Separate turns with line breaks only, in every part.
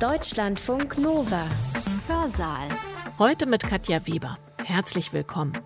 Deutschlandfunk Nova. Hörsaal.
Heute mit Katja Weber. Herzlich willkommen.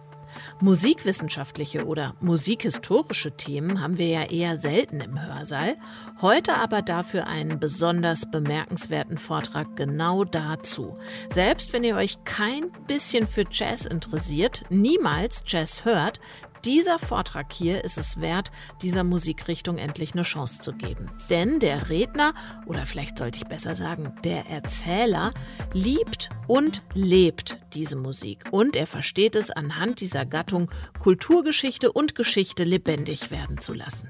Musikwissenschaftliche oder musikhistorische Themen haben wir ja eher selten im Hörsaal. Heute aber dafür einen besonders bemerkenswerten Vortrag genau dazu. Selbst wenn ihr euch kein bisschen für Jazz interessiert, niemals Jazz hört, dieser Vortrag hier ist es wert, dieser Musikrichtung endlich eine Chance zu geben. Denn der Redner, oder vielleicht sollte ich besser sagen, der Erzähler, liebt und lebt diese Musik. Und er versteht es anhand dieser Gattung, Kulturgeschichte und Geschichte lebendig werden zu lassen.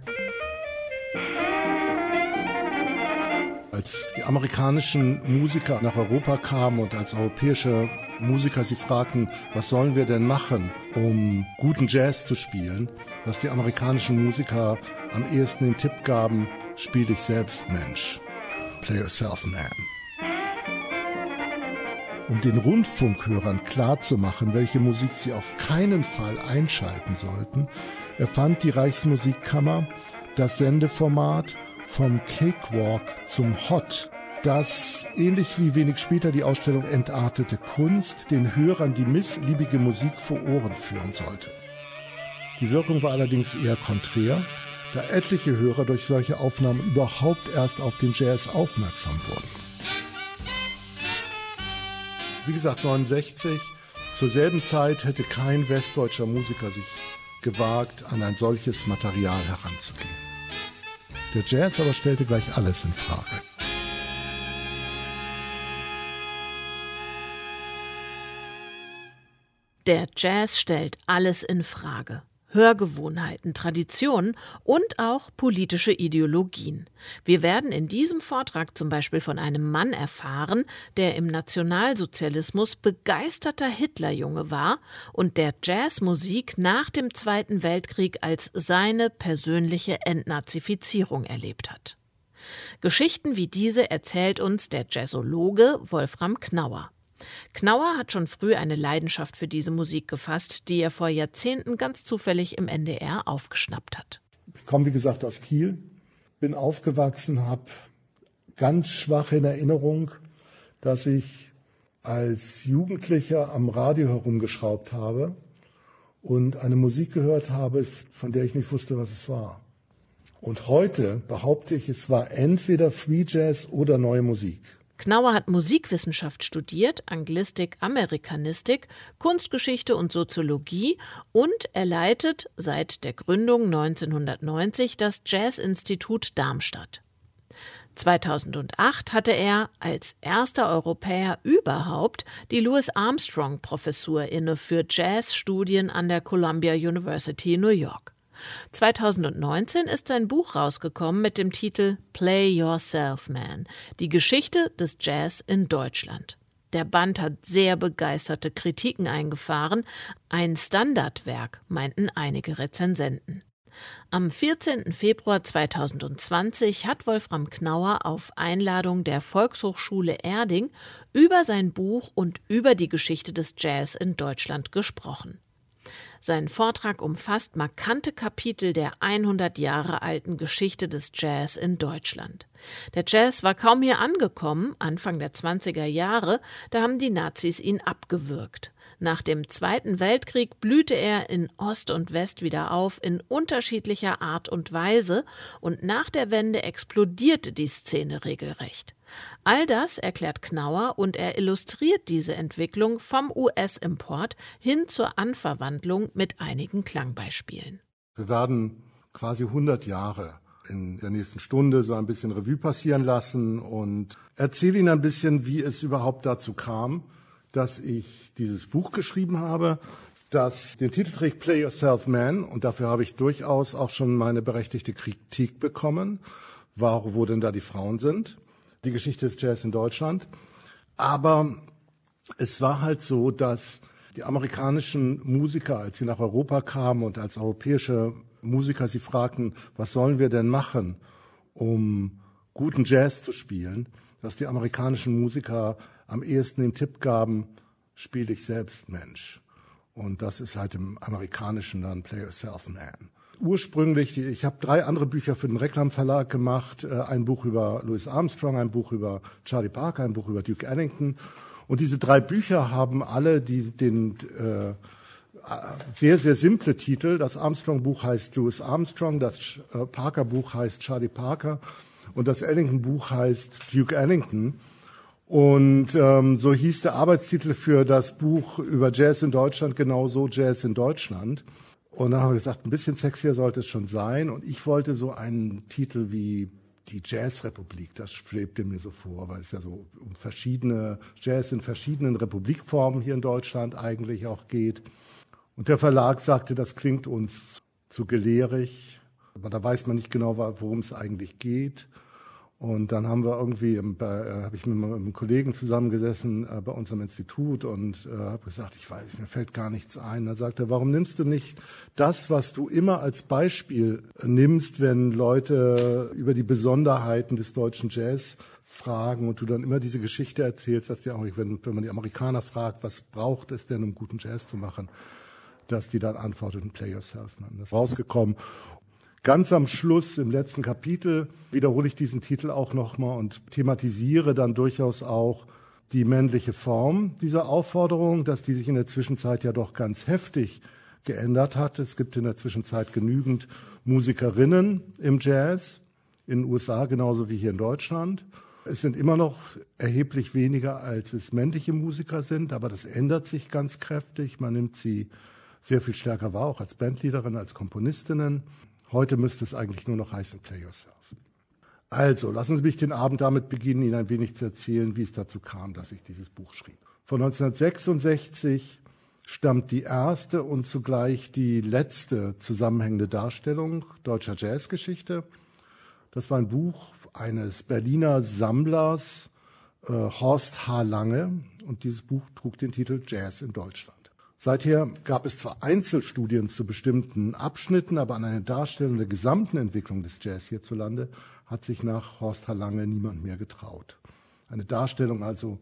Als die amerikanischen Musiker nach Europa kamen und als europäische Musiker sie fragten, was sollen wir denn machen, um guten Jazz zu spielen, dass die amerikanischen Musiker am ehesten den Tipp gaben, spiel dich selbst Mensch. Play yourself man. Um den Rundfunkhörern klarzumachen, welche Musik sie auf keinen Fall einschalten sollten, erfand die Reichsmusikkammer das Sendeformat vom Cakewalk zum Hot dass ähnlich wie wenig später die Ausstellung Entartete Kunst den Hörern die missliebige Musik vor Ohren führen sollte. Die Wirkung war allerdings eher konträr, da etliche Hörer durch solche Aufnahmen überhaupt erst auf den Jazz aufmerksam wurden. Wie gesagt, 69, zur selben Zeit hätte kein westdeutscher Musiker sich gewagt, an ein solches Material heranzugehen. Der Jazz aber stellte gleich alles in Frage.
Der Jazz stellt alles in Frage. Hörgewohnheiten, Traditionen und auch politische Ideologien. Wir werden in diesem Vortrag zum Beispiel von einem Mann erfahren, der im Nationalsozialismus begeisterter Hitlerjunge war und der Jazzmusik nach dem Zweiten Weltkrieg als seine persönliche Entnazifizierung erlebt hat. Geschichten wie diese erzählt uns der Jazzologe Wolfram Knauer. Knauer hat schon früh eine Leidenschaft für diese Musik gefasst, die er vor Jahrzehnten ganz zufällig im NDR aufgeschnappt hat.
Ich komme, wie gesagt, aus Kiel, bin aufgewachsen, habe ganz schwach in Erinnerung, dass ich als Jugendlicher am Radio herumgeschraubt habe und eine Musik gehört habe, von der ich nicht wusste, was es war. Und heute behaupte ich, es war entweder Free Jazz oder neue Musik.
Knauer hat Musikwissenschaft studiert, Anglistik, Amerikanistik, Kunstgeschichte und Soziologie und er leitet seit der Gründung 1990 das Jazzinstitut Darmstadt. 2008 hatte er als erster Europäer überhaupt die Louis Armstrong Professur inne für Jazzstudien an der Columbia University New York. 2019 ist sein Buch rausgekommen mit dem Titel Play Yourself Man, die Geschichte des Jazz in Deutschland. Der Band hat sehr begeisterte Kritiken eingefahren, ein Standardwerk, meinten einige Rezensenten. Am 14. Februar 2020 hat Wolfram Knauer auf Einladung der Volkshochschule Erding über sein Buch und über die Geschichte des Jazz in Deutschland gesprochen. Sein Vortrag umfasst markante Kapitel der 100 Jahre alten Geschichte des Jazz in Deutschland. Der Jazz war kaum hier angekommen, Anfang der 20er Jahre, da haben die Nazis ihn abgewürgt. Nach dem Zweiten Weltkrieg blühte er in Ost und West wieder auf, in unterschiedlicher Art und Weise, und nach der Wende explodierte die Szene regelrecht. All das erklärt Knauer und er illustriert diese Entwicklung vom US-Import hin zur Anverwandlung mit einigen Klangbeispielen.
Wir werden quasi 100 Jahre in der nächsten Stunde so ein bisschen Revue passieren lassen und erzähle Ihnen ein bisschen, wie es überhaupt dazu kam, dass ich dieses Buch geschrieben habe, das den Titel trägt Play Yourself Man und dafür habe ich durchaus auch schon meine berechtigte Kritik bekommen, wo denn da die Frauen sind die Geschichte des Jazz in Deutschland. Aber es war halt so, dass die amerikanischen Musiker, als sie nach Europa kamen und als europäische Musiker sie fragten, was sollen wir denn machen, um guten Jazz zu spielen, dass die amerikanischen Musiker am ehesten den Tipp gaben, spiel dich selbst Mensch. Und das ist halt im amerikanischen dann Play Yourself Man. Ursprünglich, ich habe drei andere Bücher für den Reklamverlag gemacht, äh, ein Buch über Louis Armstrong, ein Buch über Charlie Parker, ein Buch über Duke Ellington. Und diese drei Bücher haben alle die, den äh, sehr, sehr simple Titel. Das Armstrong-Buch heißt Louis Armstrong, das äh, Parker-Buch heißt Charlie Parker und das Ellington-Buch heißt Duke Ellington. Und ähm, so hieß der Arbeitstitel für das Buch über Jazz in Deutschland genauso Jazz in Deutschland. Und dann haben wir gesagt, ein bisschen sexier sollte es schon sein. Und ich wollte so einen Titel wie die Jazzrepublik, das schwebte mir so vor, weil es ja so um verschiedene Jazz in verschiedenen Republikformen hier in Deutschland eigentlich auch geht. Und der Verlag sagte, das klingt uns zu gelehrig, aber da weiß man nicht genau, worum es eigentlich geht. Und dann haben wir irgendwie, äh, habe ich mit einem Kollegen zusammengesessen äh, bei unserem Institut und äh, habe gesagt, ich weiß, mir fällt gar nichts ein. Dann sagt er, warum nimmst du nicht das, was du immer als Beispiel nimmst, wenn Leute über die Besonderheiten des deutschen Jazz fragen und du dann immer diese Geschichte erzählst, dass die, wenn, wenn man die Amerikaner fragt, was braucht es denn, um guten Jazz zu machen, dass die dann antworteten, play yourself. Das ist rausgekommen. Ganz am Schluss, im letzten Kapitel, wiederhole ich diesen Titel auch nochmal und thematisiere dann durchaus auch die männliche Form dieser Aufforderung, dass die sich in der Zwischenzeit ja doch ganz heftig geändert hat. Es gibt in der Zwischenzeit genügend Musikerinnen im Jazz, in den USA genauso wie hier in Deutschland. Es sind immer noch erheblich weniger, als es männliche Musiker sind, aber das ändert sich ganz kräftig. Man nimmt sie sehr viel stärker wahr, auch als Bandleaderin, als Komponistinnen. Heute müsste es eigentlich nur noch heißen Play Yourself. Also, lassen Sie mich den Abend damit beginnen, Ihnen ein wenig zu erzählen, wie es dazu kam, dass ich dieses Buch schrieb. Von 1966 stammt die erste und zugleich die letzte zusammenhängende Darstellung deutscher Jazzgeschichte. Das war ein Buch eines Berliner Sammlers, äh, Horst H. Lange, und dieses Buch trug den Titel Jazz in Deutschland. Seither gab es zwar Einzelstudien zu bestimmten Abschnitten, aber an eine Darstellung der gesamten Entwicklung des Jazz hierzulande hat sich nach Horst Lange niemand mehr getraut. Eine Darstellung also,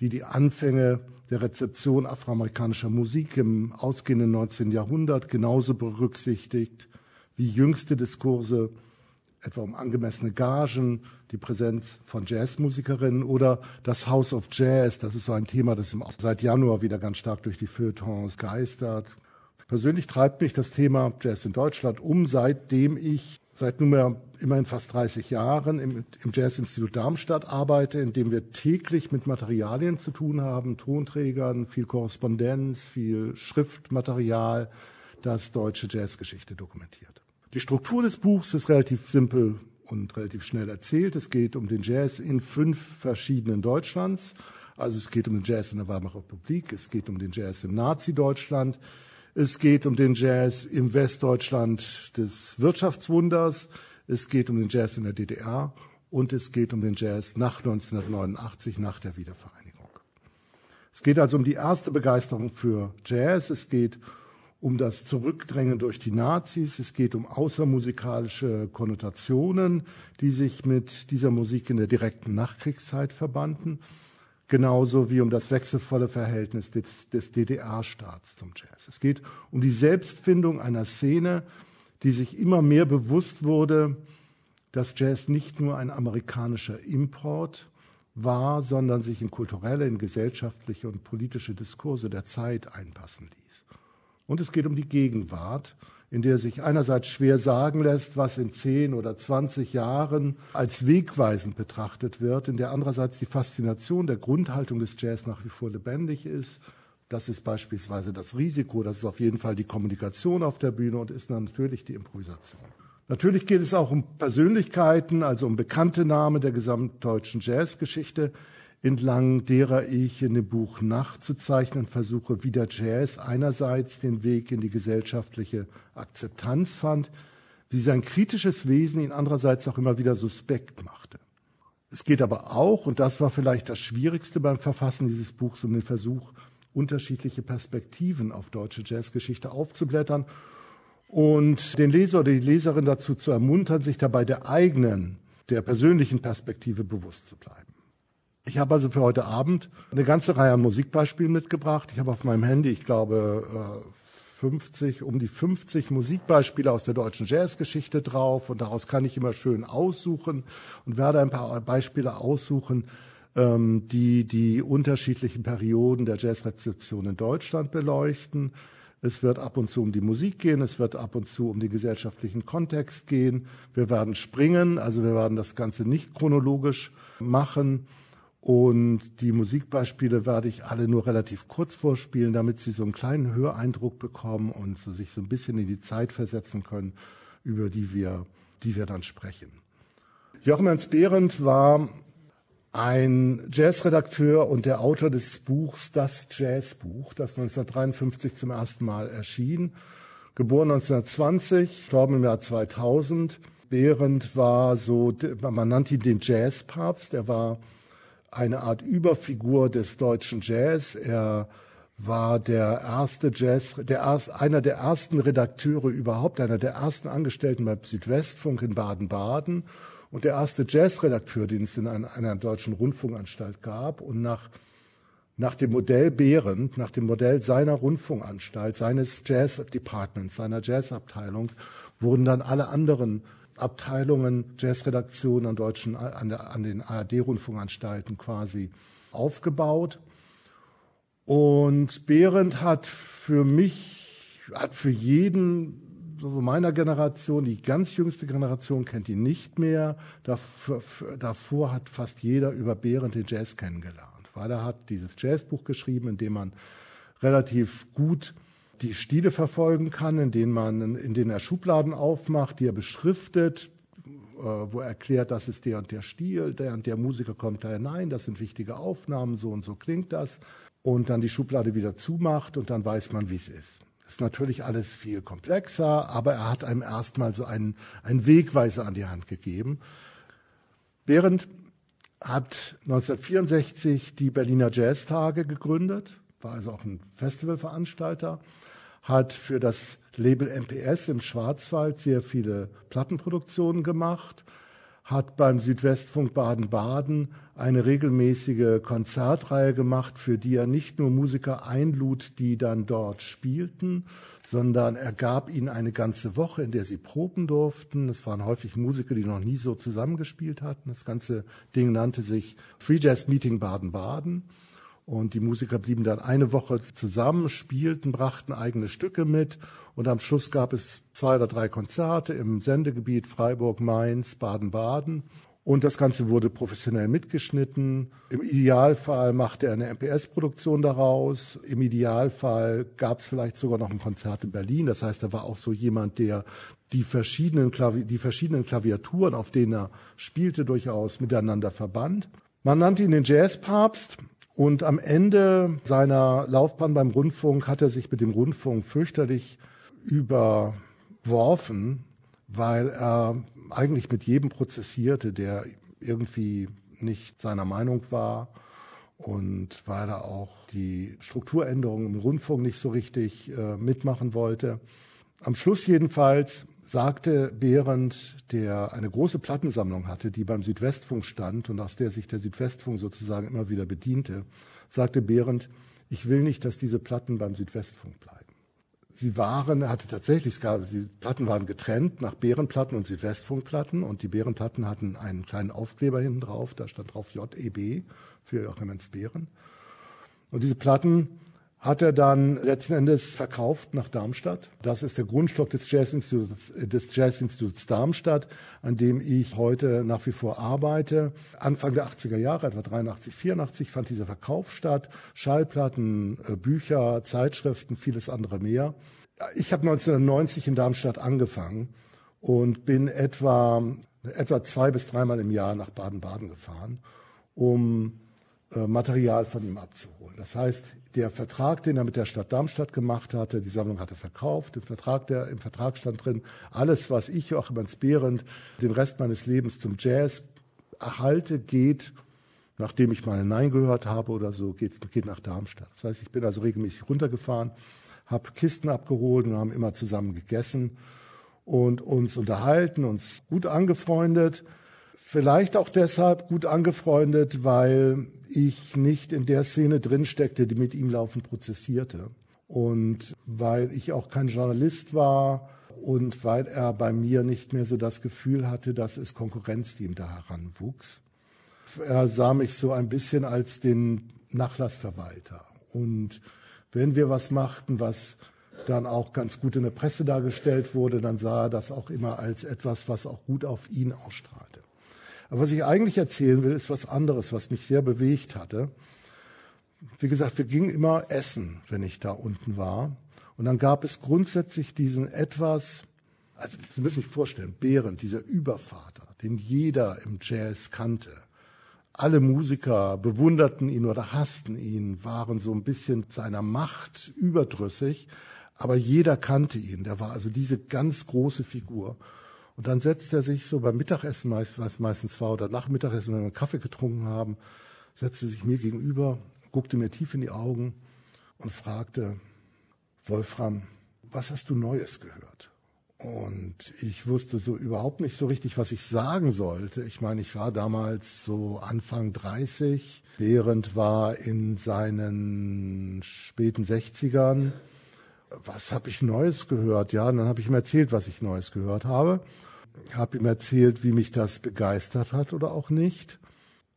die die Anfänge der Rezeption afroamerikanischer Musik im ausgehenden 19. Jahrhundert genauso berücksichtigt wie jüngste Diskurse etwa um angemessene Gagen, die Präsenz von Jazzmusikerinnen oder das House of Jazz, das ist so ein Thema, das seit Januar wieder ganz stark durch die Feuilletons geistert. Persönlich treibt mich das Thema Jazz in Deutschland um, seitdem ich seit nunmehr immerhin fast 30 Jahren im, im Jazzinstitut Darmstadt arbeite, in dem wir täglich mit Materialien zu tun haben, Tonträgern, viel Korrespondenz, viel Schriftmaterial, das deutsche Jazzgeschichte dokumentiert. Die Struktur des Buchs ist relativ simpel und relativ schnell erzählt. Es geht um den Jazz in fünf verschiedenen Deutschlands. Also es geht um den Jazz in der Weimarer Republik, es geht um den Jazz im Nazi-Deutschland, es geht um den Jazz im Westdeutschland des Wirtschaftswunders, es geht um den Jazz in der DDR und es geht um den Jazz nach 1989, nach der Wiedervereinigung. Es geht also um die erste Begeisterung für Jazz, es geht um das Zurückdrängen durch die Nazis. Es geht um außermusikalische Konnotationen, die sich mit dieser Musik in der direkten Nachkriegszeit verbanden, genauso wie um das wechselvolle Verhältnis des, des DDR-Staats zum Jazz. Es geht um die Selbstfindung einer Szene, die sich immer mehr bewusst wurde, dass Jazz nicht nur ein amerikanischer Import war, sondern sich in kulturelle, in gesellschaftliche und politische Diskurse der Zeit einpassen ließ. Und es geht um die Gegenwart, in der sich einerseits schwer sagen lässt, was in 10 oder 20 Jahren als wegweisend betrachtet wird, in der andererseits die Faszination der Grundhaltung des Jazz nach wie vor lebendig ist. Das ist beispielsweise das Risiko, das ist auf jeden Fall die Kommunikation auf der Bühne und ist dann natürlich die Improvisation. Natürlich geht es auch um Persönlichkeiten, also um bekannte Namen der gesamtdeutschen Jazzgeschichte, entlang derer ich in dem Buch nachzuzeichnen versuche, wie der Jazz einerseits den Weg in die gesellschaftliche Akzeptanz fand, wie sein kritisches Wesen ihn andererseits auch immer wieder suspekt machte. Es geht aber auch, und das war vielleicht das Schwierigste beim Verfassen dieses Buchs, um den Versuch, unterschiedliche Perspektiven auf deutsche Jazzgeschichte aufzublättern und den Leser oder die Leserin dazu zu ermuntern, sich dabei der eigenen, der persönlichen Perspektive bewusst zu bleiben. Ich habe also für heute Abend eine ganze Reihe an Musikbeispielen mitgebracht. Ich habe auf meinem Handy, ich glaube, 50, um die 50 Musikbeispiele aus der deutschen Jazzgeschichte drauf und daraus kann ich immer schön aussuchen und werde ein paar Beispiele aussuchen, ähm, die die unterschiedlichen Perioden der Jazzrezeption in Deutschland beleuchten. Es wird ab und zu um die Musik gehen, es wird ab und zu um den gesellschaftlichen Kontext gehen. Wir werden springen, also wir werden das Ganze nicht chronologisch machen. Und die Musikbeispiele werde ich alle nur relativ kurz vorspielen, damit Sie so einen kleinen Höreindruck bekommen und so sich so ein bisschen in die Zeit versetzen können, über die wir, die wir dann sprechen. Jochen Ernst Behrendt war ein Jazzredakteur und der Autor des Buchs Das Jazzbuch, das 1953 zum ersten Mal erschien. Geboren 1920, gestorben im Jahr 2000. Behrendt war so, man nannte ihn den Jazzpapst. Er war eine Art Überfigur des deutschen Jazz. Er war der erste Jazz, der erst, einer der ersten Redakteure überhaupt, einer der ersten Angestellten beim Südwestfunk in Baden-Baden und der erste Jazzredakteur, den es in einer, einer deutschen Rundfunkanstalt gab. Und nach, nach dem Modell Behrendt, nach dem Modell seiner Rundfunkanstalt, seines Jazz-Departments, seiner Jazzabteilung, wurden dann alle anderen Abteilungen, Jazzredaktionen an, deutschen, an, der, an den ARD-Rundfunkanstalten quasi aufgebaut. Und Behrendt hat für mich, hat für jeden so meiner Generation, die ganz jüngste Generation kennt ihn nicht mehr. Davor, davor hat fast jeder über Behrendt den Jazz kennengelernt, weil er hat dieses Jazzbuch geschrieben, in dem man relativ gut die Stile verfolgen kann, in denen man, in denen er Schubladen aufmacht, die er beschriftet, äh, wo er erklärt, das ist der und der Stil, der und der Musiker kommt da hinein, das sind wichtige Aufnahmen, so und so klingt das, und dann die Schublade wieder zumacht und dann weiß man, wie es ist. Das ist natürlich alles viel komplexer, aber er hat einem erstmal so einen, einen Wegweiser an die Hand gegeben. Behrendt hat 1964 die Berliner Jazztage gegründet, war also auch ein Festivalveranstalter, hat für das Label MPS im Schwarzwald sehr viele Plattenproduktionen gemacht, hat beim Südwestfunk Baden-Baden eine regelmäßige Konzertreihe gemacht, für die er nicht nur Musiker einlud, die dann dort spielten, sondern er gab ihnen eine ganze Woche, in der sie proben durften. Es waren häufig Musiker, die noch nie so zusammengespielt hatten. Das ganze Ding nannte sich Free Jazz Meeting Baden-Baden. Und die Musiker blieben dann eine Woche zusammen, spielten, brachten eigene Stücke mit. Und am Schluss gab es zwei oder drei Konzerte im Sendegebiet Freiburg, Mainz, Baden-Baden. Und das Ganze wurde professionell mitgeschnitten. Im Idealfall machte er eine MPS-Produktion daraus. Im Idealfall gab es vielleicht sogar noch ein Konzert in Berlin. Das heißt, er war auch so jemand, der die verschiedenen, Klavi die verschiedenen Klaviaturen, auf denen er spielte, durchaus miteinander verband. Man nannte ihn den Jazzpapst. Und am Ende seiner Laufbahn beim Rundfunk hat er sich mit dem Rundfunk fürchterlich überworfen, weil er eigentlich mit jedem prozessierte, der irgendwie nicht seiner Meinung war und weil er auch die Strukturänderungen im Rundfunk nicht so richtig äh, mitmachen wollte. Am Schluss jedenfalls sagte Behrendt, der eine große Plattensammlung hatte, die beim Südwestfunk stand und aus der sich der Südwestfunk sozusagen immer wieder bediente, sagte Behrendt, ich will nicht, dass diese Platten beim Südwestfunk bleiben. Sie waren, er hatte tatsächlich, es gab, die Platten waren getrennt nach Bärenplatten und Südwestfunkplatten und die Bärenplatten hatten einen kleinen Aufkleber hinten drauf, da stand drauf JEB für Joachim Bären. Und diese Platten hat er dann letzten Endes verkauft nach Darmstadt. Das ist der Grundstock des Jazzinstituts, des Jazzinstituts Darmstadt, an dem ich heute nach wie vor arbeite. Anfang der 80er Jahre, etwa 83, 84, fand dieser Verkauf statt. Schallplatten, äh, Bücher, Zeitschriften, vieles andere mehr. Ich habe 1990 in Darmstadt angefangen und bin etwa, etwa zwei bis dreimal im Jahr nach Baden-Baden gefahren, um äh, Material von ihm abzuholen. Das heißt, der Vertrag, den er mit der Stadt Darmstadt gemacht hatte, die Sammlung hatte verkauft, im Vertrag, der, im Vertrag stand drin, alles, was ich, Joachim Behrendt, den Rest meines Lebens zum Jazz erhalte, geht, nachdem ich mal ein Nein gehört habe oder so, geht, geht nach Darmstadt. Das heißt, ich bin also regelmäßig runtergefahren, habe Kisten abgeholt und haben immer zusammen gegessen und uns unterhalten, uns gut angefreundet. Vielleicht auch deshalb gut angefreundet, weil ich nicht in der Szene drinsteckte, die mit ihm laufend prozessierte. Und weil ich auch kein Journalist war und weil er bei mir nicht mehr so das Gefühl hatte, dass es Konkurrenz, die ihm da heranwuchs. Er sah mich so ein bisschen als den Nachlassverwalter. Und wenn wir was machten, was dann auch ganz gut in der Presse dargestellt wurde, dann sah er das auch immer als etwas, was auch gut auf ihn ausstrahlte. Aber was ich eigentlich erzählen will, ist was anderes, was mich sehr bewegt hatte. Wie gesagt, wir gingen immer essen, wenn ich da unten war. Und dann gab es grundsätzlich diesen etwas, also Sie müssen sich vorstellen, Behrend, dieser Übervater, den jeder im Jazz kannte. Alle Musiker bewunderten ihn oder hassten ihn, waren so ein bisschen seiner Macht überdrüssig, aber jeder kannte ihn. Der war also diese ganz große Figur. Und dann setzt er sich so beim Mittagessen, meist, was meistens war, oder nach Mittagessen, wenn wir Kaffee getrunken haben, setzte sich mir gegenüber, guckte mir tief in die Augen und fragte, Wolfram, was hast du Neues gehört? Und ich wusste so überhaupt nicht so richtig, was ich sagen sollte. Ich meine, ich war damals so Anfang 30, während war in seinen späten 60ern. Was habe ich Neues gehört? Ja, und dann habe ich ihm erzählt, was ich Neues gehört habe habe ihm erzählt, wie mich das begeistert hat oder auch nicht.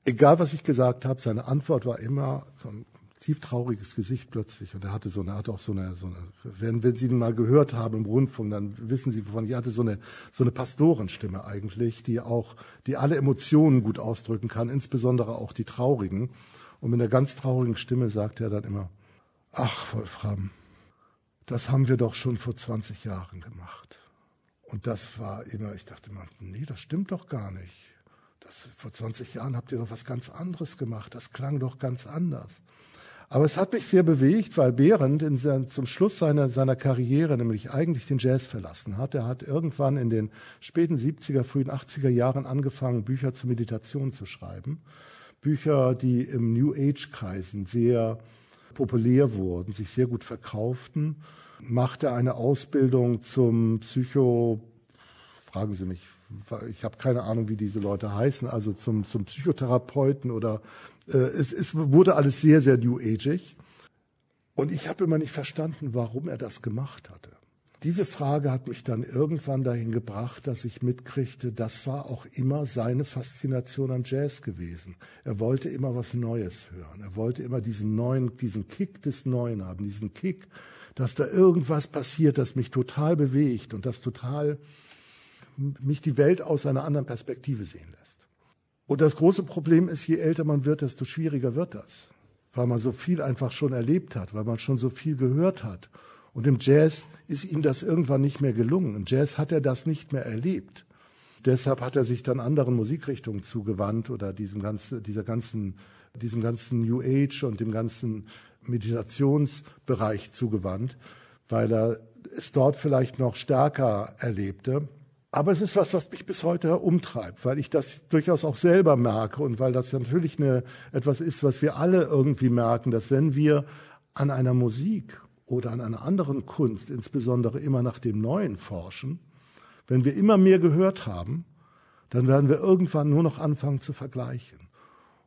Egal, was ich gesagt habe, seine Antwort war immer so ein tief trauriges Gesicht plötzlich. Und er hatte so eine, hat auch so eine, so eine wenn, wenn Sie ihn mal gehört haben im Rundfunk, dann wissen Sie, wovon ich hatte so eine, so eine Pastorenstimme eigentlich, die auch, die alle Emotionen gut ausdrücken kann, insbesondere auch die traurigen. Und mit einer ganz traurigen Stimme sagte er dann immer, ach, Wolfram, das haben wir doch schon vor 20 Jahren gemacht. Und das war immer, ich dachte immer, nee, das stimmt doch gar nicht. Das, vor 20 Jahren habt ihr doch was ganz anderes gemacht. Das klang doch ganz anders. Aber es hat mich sehr bewegt, weil Behrendt in sein, zum Schluss seiner, seiner Karriere nämlich eigentlich den Jazz verlassen hat. Er hat irgendwann in den späten 70er, frühen 80er Jahren angefangen, Bücher zur Meditation zu schreiben. Bücher, die im New Age-Kreisen sehr populär wurden, sich sehr gut verkauften machte eine Ausbildung zum Psycho, fragen Sie mich, ich habe keine Ahnung, wie diese Leute heißen, also zum, zum Psychotherapeuten oder äh, es, es wurde alles sehr, sehr New Ageig. Und ich habe immer nicht verstanden, warum er das gemacht hatte. Diese Frage hat mich dann irgendwann dahin gebracht, dass ich mitkriegte, das war auch immer seine Faszination am Jazz gewesen. Er wollte immer was Neues hören. Er wollte immer diesen neuen, diesen Kick des Neuen haben, diesen Kick, dass da irgendwas passiert, das mich total bewegt und das total mich die Welt aus einer anderen Perspektive sehen lässt. Und das große Problem ist, je älter man wird, desto schwieriger wird das, weil man so viel einfach schon erlebt hat, weil man schon so viel gehört hat. Und im Jazz ist ihm das irgendwann nicht mehr gelungen. Im Jazz hat er das nicht mehr erlebt. Deshalb hat er sich dann anderen Musikrichtungen zugewandt oder diesem ganzen, dieser ganzen, diesem ganzen New Age und dem ganzen Meditationsbereich zugewandt, weil er es dort vielleicht noch stärker erlebte. Aber es ist was, was mich bis heute umtreibt, weil ich das durchaus auch selber merke und weil das natürlich eine, etwas ist, was wir alle irgendwie merken, dass wenn wir an einer Musik oder an einer anderen Kunst insbesondere immer nach dem Neuen forschen, wenn wir immer mehr gehört haben, dann werden wir irgendwann nur noch anfangen zu vergleichen.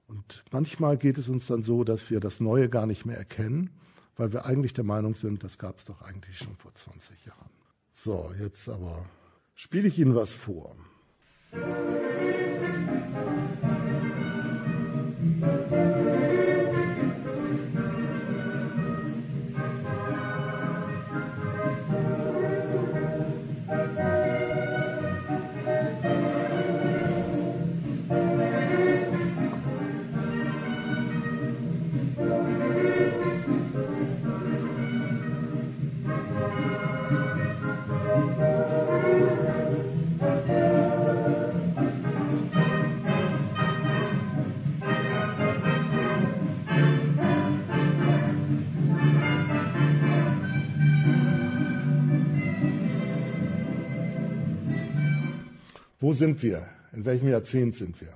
Und manchmal geht es uns dann so, dass wir das Neue gar nicht mehr erkennen, weil wir eigentlich der Meinung sind, das gab es doch eigentlich schon vor 20 Jahren. So, jetzt aber spiele ich Ihnen was vor. Wo sind wir? In welchem Jahrzehnt sind wir?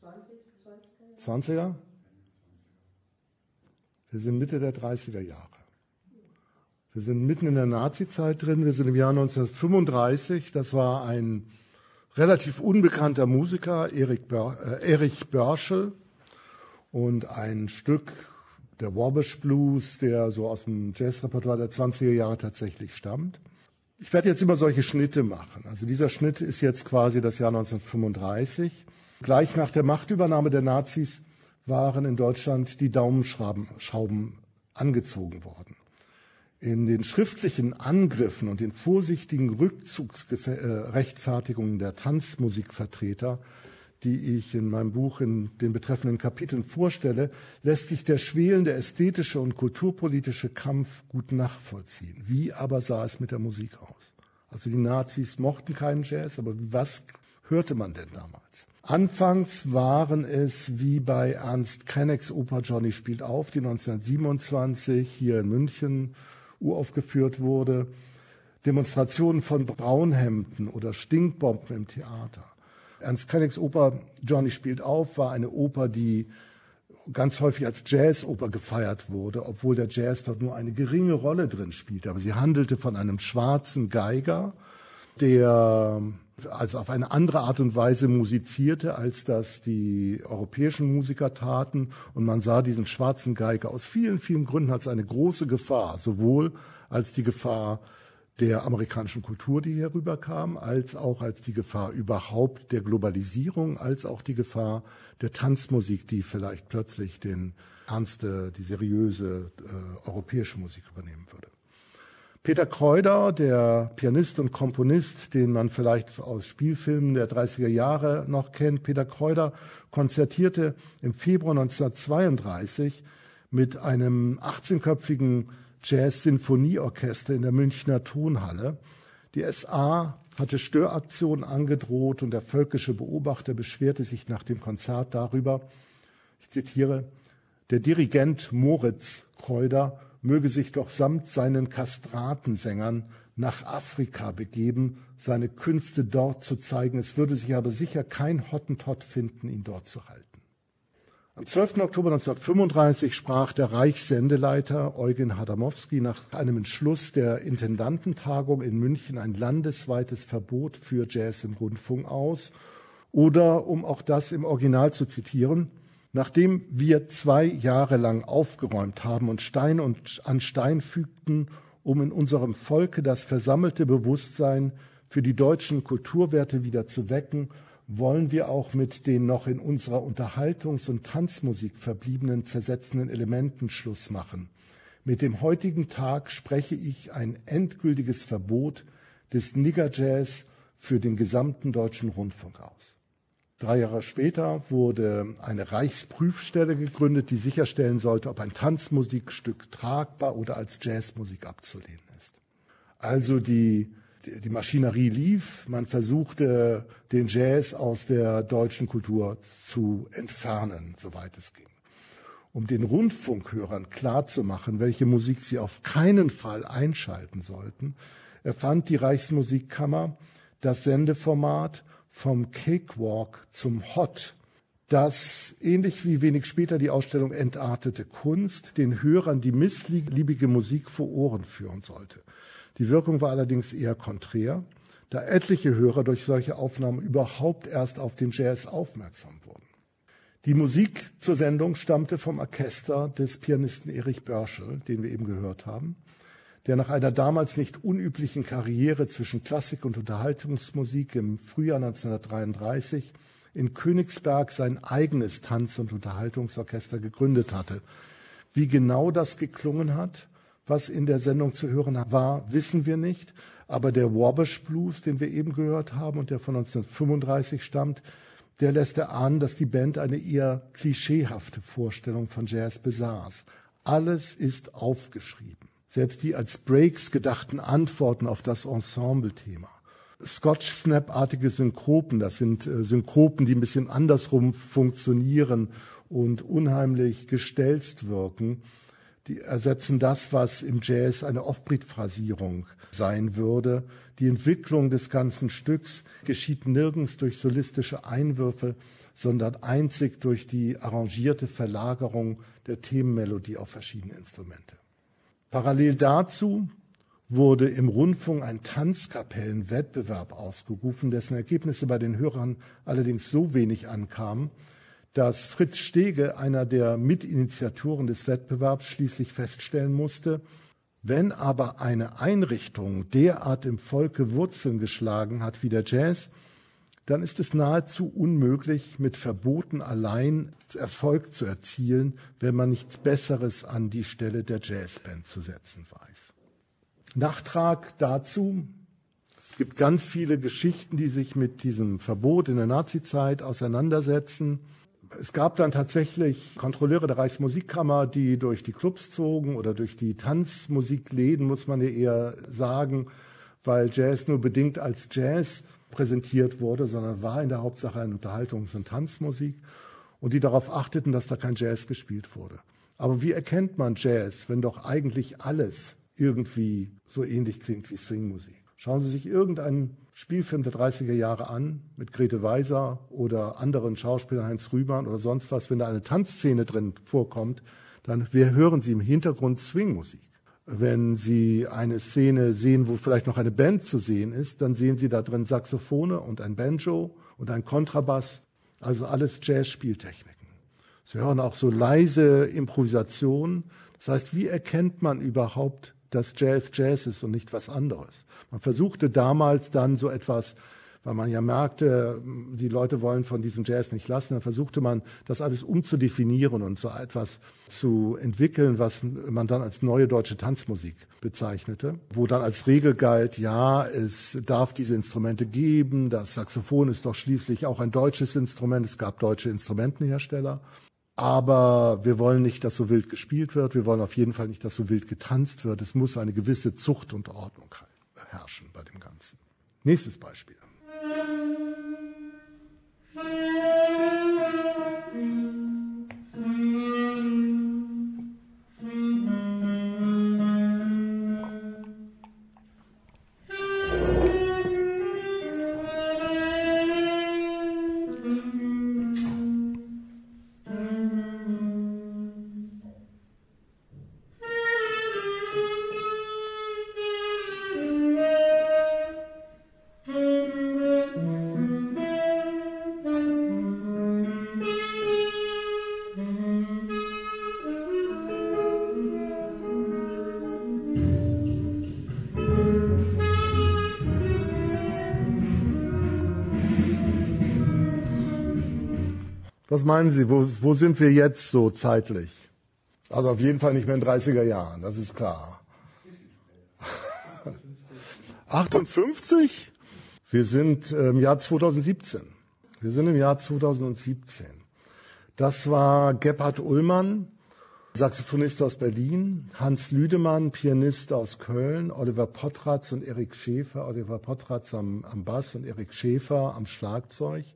20, 20er? Wir sind Mitte der 30er Jahre. Wir sind mitten in der Nazi-Zeit drin. Wir sind im Jahr 1935. Das war ein relativ unbekannter Musiker, Erich, Bör, äh, Erich Börschel. Und ein Stück der Wabash Blues, der so aus dem Jazzrepertoire der 20er Jahre tatsächlich stammt. Ich werde jetzt immer solche Schnitte machen. Also dieser Schnitt ist jetzt quasi das Jahr 1935. Gleich nach der Machtübernahme der Nazis waren in Deutschland die Daumenschrauben angezogen worden. In den schriftlichen Angriffen und den vorsichtigen Rückzugsrechtfertigungen der Tanzmusikvertreter die ich in meinem Buch in den betreffenden Kapiteln vorstelle, lässt sich der schwelende ästhetische und kulturpolitische Kampf gut nachvollziehen. Wie aber sah es mit der Musik aus? Also die Nazis mochten keinen Jazz, aber was hörte man denn damals? Anfangs waren es wie bei Ernst Krenecks Oper Johnny spielt auf, die 1927 hier in München uraufgeführt wurde, Demonstrationen von Braunhemden oder Stinkbomben im Theater. Ernst Krennicks Oper Johnny spielt auf war eine Oper, die ganz häufig als Jazzoper gefeiert wurde, obwohl der Jazz dort nur eine geringe Rolle drin spielte. Aber sie handelte von einem schwarzen Geiger, der also auf eine andere Art und Weise musizierte, als das die europäischen Musiker taten. Und man sah diesen schwarzen Geiger aus vielen, vielen Gründen als eine große Gefahr, sowohl als die Gefahr der amerikanischen Kultur, die hier rüberkam, als auch als die Gefahr überhaupt der Globalisierung, als auch die Gefahr der Tanzmusik, die vielleicht plötzlich den ernste, die seriöse äh, europäische Musik übernehmen würde. Peter Kreuder, der Pianist und Komponist, den man vielleicht aus Spielfilmen der 30er Jahre noch kennt, Peter Kreuder konzertierte im Februar 1932 mit einem 18-köpfigen Jazz-Sinfonieorchester in der Münchner Tonhalle. Die SA hatte Störaktionen angedroht und der völkische Beobachter beschwerte sich nach dem Konzert darüber, ich zitiere, der Dirigent Moritz Kreuder möge sich doch samt seinen Kastratensängern nach Afrika begeben, seine Künste dort zu zeigen. Es würde sich aber sicher kein Hottentott finden, ihn dort zu halten. Am 12. Oktober 1935 sprach der Reichssendeleiter Eugen Hadamowski nach einem Entschluss der Intendantentagung in München ein landesweites Verbot für Jazz im Rundfunk aus. Oder, um auch das im Original zu zitieren, nachdem wir zwei Jahre lang aufgeräumt haben und Stein und an Stein fügten, um in unserem Volke das versammelte Bewusstsein für die deutschen Kulturwerte wieder zu wecken wollen wir auch mit den noch in unserer Unterhaltungs- und Tanzmusik verbliebenen zersetzenden Elementen Schluss machen. Mit dem heutigen Tag spreche ich ein endgültiges Verbot des Nigger Jazz für den gesamten deutschen Rundfunk aus. Drei Jahre später wurde eine Reichsprüfstelle gegründet, die sicherstellen sollte, ob ein Tanzmusikstück tragbar oder als Jazzmusik abzulehnen ist. Also die die Maschinerie lief. Man versuchte, den Jazz aus der deutschen Kultur zu entfernen, soweit es ging. Um den Rundfunkhörern klarzumachen, welche Musik sie auf keinen Fall einschalten sollten, erfand die Reichsmusikkammer das Sendeformat vom Cakewalk zum Hot, das ähnlich wie wenig später die Ausstellung Entartete Kunst den Hörern die missliebige Musik vor Ohren führen sollte. Die Wirkung war allerdings eher konträr, da etliche Hörer durch solche Aufnahmen überhaupt erst auf den Jazz aufmerksam wurden. Die Musik zur Sendung stammte vom Orchester des Pianisten Erich Börschel, den wir eben gehört haben, der nach einer damals nicht unüblichen Karriere zwischen Klassik und Unterhaltungsmusik im Frühjahr 1933 in Königsberg sein eigenes Tanz- und Unterhaltungsorchester gegründet hatte. Wie genau das geklungen hat, was in der Sendung zu hören war, wissen wir nicht. Aber der Wabash Blues, den wir eben gehört haben und der von 1935 stammt, der lässt erahnen, dass die Band eine eher klischeehafte Vorstellung von Jazz besaß. Alles ist aufgeschrieben. Selbst die als Breaks gedachten Antworten auf das Ensemble-Thema. Scotch-Snap-artige Synkopen, das sind äh, Synkopen, die ein bisschen andersrum funktionieren und unheimlich gestelzt wirken die ersetzen das, was im Jazz eine Off-Beat-Phrasierung sein würde. Die Entwicklung des ganzen Stücks geschieht nirgends durch solistische Einwürfe, sondern einzig durch die arrangierte Verlagerung der Themenmelodie auf verschiedene Instrumente. Parallel dazu wurde im Rundfunk ein Tanzkapellenwettbewerb ausgerufen, dessen Ergebnisse bei den Hörern allerdings so wenig ankamen, dass Fritz Stege, einer der Mitinitiatoren des Wettbewerbs, schließlich feststellen musste, wenn aber eine Einrichtung derart im Volke Wurzeln geschlagen hat wie der Jazz, dann ist es nahezu unmöglich, mit Verboten allein Erfolg zu erzielen, wenn man nichts Besseres an die Stelle der Jazzband zu setzen weiß. Nachtrag dazu. Es gibt ganz viele Geschichten, die sich mit diesem Verbot in der Nazizeit auseinandersetzen. Es gab dann tatsächlich Kontrolleure der Reichsmusikkammer, die durch die Clubs zogen oder durch die Tanzmusikläden, muss man ja eher sagen, weil Jazz nur bedingt als Jazz präsentiert wurde, sondern war in der Hauptsache eine Unterhaltungs- und Tanzmusik und die darauf achteten, dass da kein Jazz gespielt wurde. Aber wie erkennt man Jazz, wenn doch eigentlich alles irgendwie so ähnlich klingt wie Swingmusik? Schauen Sie sich irgendeinen Spielfilm der 30er Jahre an mit Grete Weiser oder anderen Schauspielern, Heinz Rühmann oder sonst was. Wenn da eine Tanzszene drin vorkommt, dann wir hören Sie im Hintergrund Swingmusik. Wenn Sie eine Szene sehen, wo vielleicht noch eine Band zu sehen ist, dann sehen Sie da drin Saxophone und ein Banjo und ein Kontrabass, also alles Jazz-Spieltechniken. Sie hören auch so leise Improvisation. Das heißt, wie erkennt man überhaupt dass Jazz Jazz ist und nicht was anderes. Man versuchte damals dann so etwas, weil man ja merkte, die Leute wollen von diesem Jazz nicht lassen, dann versuchte man, das alles umzudefinieren und so etwas zu entwickeln, was man dann als neue deutsche Tanzmusik bezeichnete, wo dann als Regel galt, ja, es darf diese Instrumente geben, das Saxophon ist doch schließlich auch ein deutsches Instrument, es gab deutsche Instrumentenhersteller aber wir wollen nicht, dass so wild gespielt wird. Wir wollen auf jeden Fall nicht, dass so wild getanzt wird. Es muss eine gewisse Zucht und Ordnung herrschen bei dem Ganzen. Nächstes Beispiel. Was meinen Sie, wo, wo sind wir jetzt so zeitlich? Also auf jeden Fall nicht mehr in 30er Jahren, das ist klar. 58? Wir sind im Jahr 2017. Wir sind im Jahr 2017. Das war Gebhard Ullmann, Saxophonist aus Berlin, Hans Lüdemann, Pianist aus Köln, Oliver Potratz und Erik Schäfer, Oliver Potratz am, am Bass und Erik Schäfer am Schlagzeug.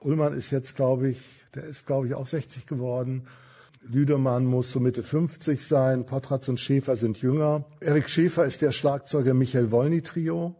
Ullmann ist jetzt, glaube ich, der ist, glaube ich, auch 60 geworden. Lüdermann muss so Mitte 50 sein. Potratz und Schäfer sind jünger. Erik Schäfer ist der Schlagzeuger Michael Wolny Trio,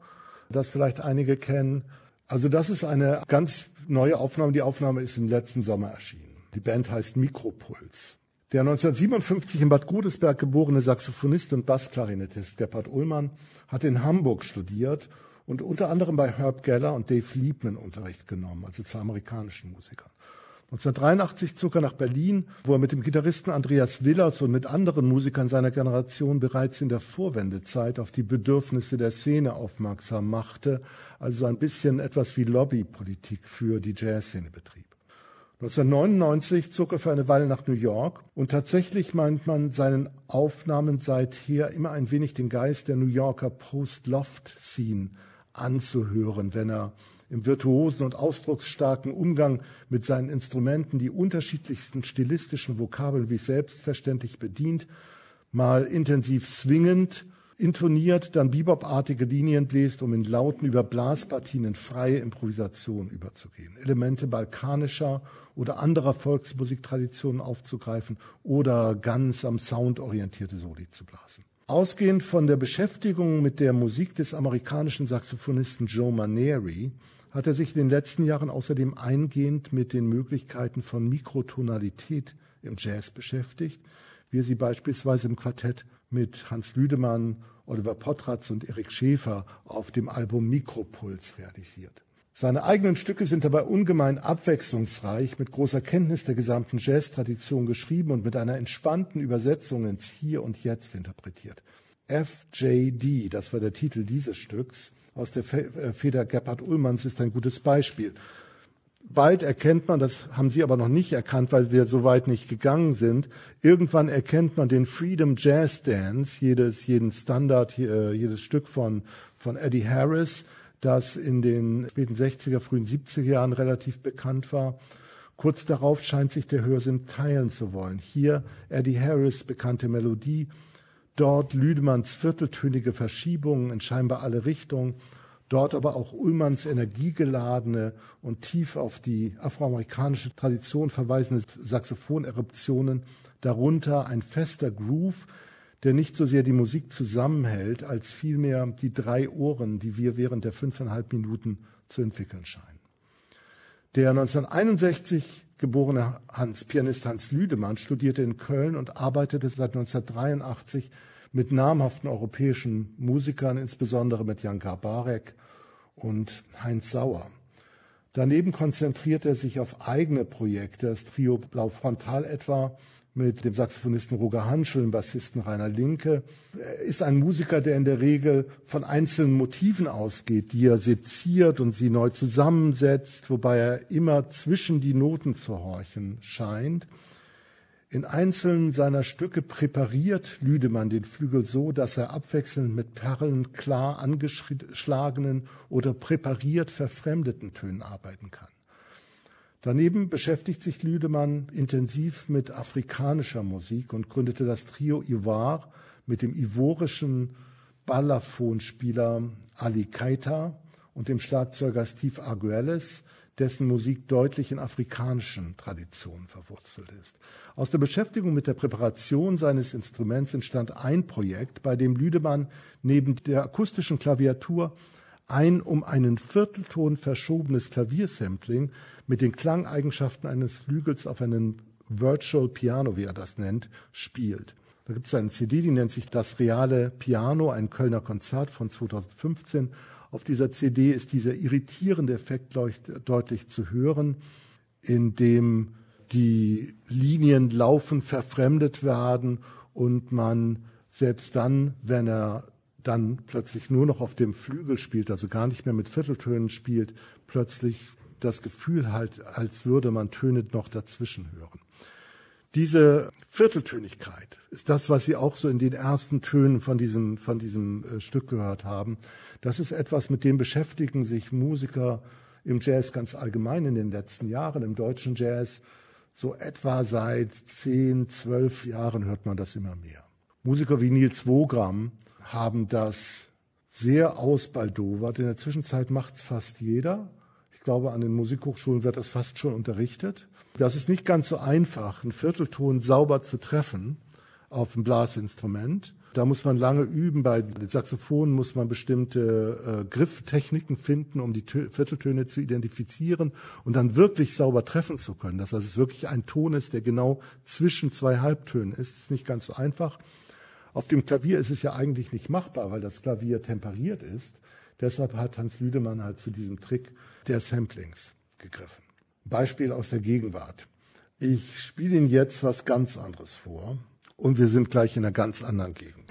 das vielleicht einige kennen. Also das ist eine ganz neue Aufnahme. Die Aufnahme ist im letzten Sommer erschienen. Die Band heißt Mikropuls. Der 1957 in Bad Godesberg geborene Saxophonist und Bassklarinettist Gebhard Ullmann hat in Hamburg studiert und unter anderem bei Herb Geller und Dave Liebman Unterricht genommen, also zwei amerikanischen Musikern. 1983 zog er nach Berlin, wo er mit dem Gitarristen Andreas Willers und mit anderen Musikern seiner Generation bereits in der Vorwendezeit auf die Bedürfnisse der Szene aufmerksam machte, also ein bisschen etwas wie Lobbypolitik für die Jazzszene betrieb. 1999 zog er für eine Weile nach New York und tatsächlich meint man seinen Aufnahmen seither immer ein wenig den Geist der New Yorker Post-Loft-Scene anzuhören, wenn er im virtuosen und ausdrucksstarken Umgang mit seinen Instrumenten die unterschiedlichsten stilistischen Vokabeln wie selbstverständlich bedient, mal intensiv swingend, intoniert, dann bebopartige Linien bläst, um in lauten Überblaspartien in freie Improvisation überzugehen, Elemente balkanischer oder anderer Volksmusiktraditionen aufzugreifen oder ganz am Sound orientierte Soli zu blasen. Ausgehend von der Beschäftigung mit der Musik des amerikanischen Saxophonisten Joe Maneri hat er sich in den letzten Jahren außerdem eingehend mit den Möglichkeiten von Mikrotonalität im Jazz beschäftigt, wie er sie beispielsweise im Quartett mit Hans Lüdemann, Oliver Potratz und Erik Schäfer auf dem Album Mikropuls realisiert. Seine eigenen Stücke sind dabei ungemein abwechslungsreich, mit großer Kenntnis der gesamten Jazz-Tradition geschrieben und mit einer entspannten Übersetzung ins Hier und Jetzt interpretiert. FJD, das war der Titel dieses Stücks, aus der äh, Feder Gebhard Ullmanns ist ein gutes Beispiel. Bald erkennt man, das haben Sie aber noch nicht erkannt, weil wir so weit nicht gegangen sind. Irgendwann erkennt man den Freedom Jazz Dance, jedes, jeden Standard, äh, jedes Stück von, von Eddie Harris, das in den späten 60er, frühen 70er Jahren relativ bekannt war. Kurz darauf scheint sich der Hörsinn teilen zu wollen. Hier Eddie Harris bekannte Melodie, dort Lüdemanns vierteltönige Verschiebungen in scheinbar alle Richtungen, dort aber auch Ullmanns energiegeladene und tief auf die afroamerikanische Tradition verweisende Saxophoneruptionen, darunter ein fester Groove, der nicht so sehr die Musik zusammenhält, als vielmehr die drei Ohren, die wir während der fünfeinhalb Minuten zu entwickeln scheinen. Der 1961 geborene Hans, Pianist Hans Lüdemann studierte in Köln und arbeitete seit 1983 mit namhaften europäischen Musikern, insbesondere mit Jan Garbarek und Heinz Sauer. Daneben konzentriert er sich auf eigene Projekte, das Trio Blau Frontal etwa, mit dem Saxophonisten Roger Hanschel, dem Bassisten Rainer Linke. Ist ein Musiker, der in der Regel von einzelnen Motiven ausgeht, die er seziert und sie neu zusammensetzt, wobei er immer zwischen die Noten zu horchen scheint. In einzelnen seiner Stücke präpariert Lüdemann den Flügel so, dass er abwechselnd mit Perlen klar angeschlagenen oder präpariert verfremdeten Tönen arbeiten kann. Daneben beschäftigt sich Lüdemann intensiv mit afrikanischer Musik und gründete das Trio Ivoire mit dem ivorischen Balafonspieler Ali Keita und dem Schlagzeuger Steve Arguelles, dessen Musik deutlich in afrikanischen Traditionen verwurzelt ist. Aus der Beschäftigung mit der Präparation seines Instruments entstand ein Projekt, bei dem Lüdemann neben der akustischen Klaviatur ein um einen Viertelton verschobenes Klaviersampling mit den Klangeigenschaften eines Flügels auf einen Virtual Piano, wie er das nennt, spielt. Da gibt es eine CD, die nennt sich Das reale Piano, ein Kölner Konzert von 2015. Auf dieser CD ist dieser irritierende Effekt deutlich zu hören, in dem die Linien laufend verfremdet werden und man selbst dann, wenn er dann plötzlich nur noch auf dem Flügel spielt, also gar nicht mehr mit Vierteltönen spielt, plötzlich das Gefühl halt, als würde man Töne noch dazwischen hören. Diese Vierteltönigkeit ist das, was Sie auch so in den ersten Tönen von diesem, von diesem äh, Stück gehört haben. Das ist etwas, mit dem beschäftigen sich Musiker im Jazz ganz allgemein in den letzten Jahren, im deutschen Jazz. So etwa seit zehn, zwölf Jahren hört man das immer mehr. Musiker wie Nils Wogram haben das sehr ausbaldowert. In der Zwischenzeit macht es fast jeder glaube, an den Musikhochschulen wird das fast schon unterrichtet. Das ist nicht ganz so einfach, einen Viertelton sauber zu treffen auf dem Blasinstrument. Da muss man lange üben. Bei den Saxophonen muss man bestimmte äh, Grifftechniken finden, um die Tö Vierteltöne zu identifizieren und dann wirklich sauber treffen zu können. Dass es wirklich ein Ton ist, der genau zwischen zwei Halbtönen ist, Das ist nicht ganz so einfach. Auf dem Klavier ist es ja eigentlich nicht machbar, weil das Klavier temperiert ist. Deshalb hat Hans Lüdemann halt zu diesem Trick der Samplings gegriffen. Beispiel aus der Gegenwart. Ich spiele Ihnen jetzt was ganz anderes vor und wir sind gleich in einer ganz anderen Gegend.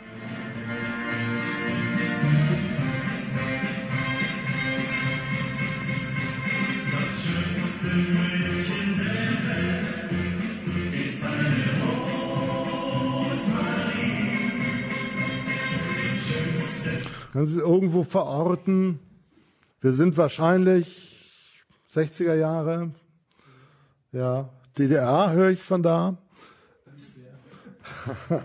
Können Sie irgendwo verorten? Wir sind wahrscheinlich 60er Jahre. Ja, DDR höre ich von da.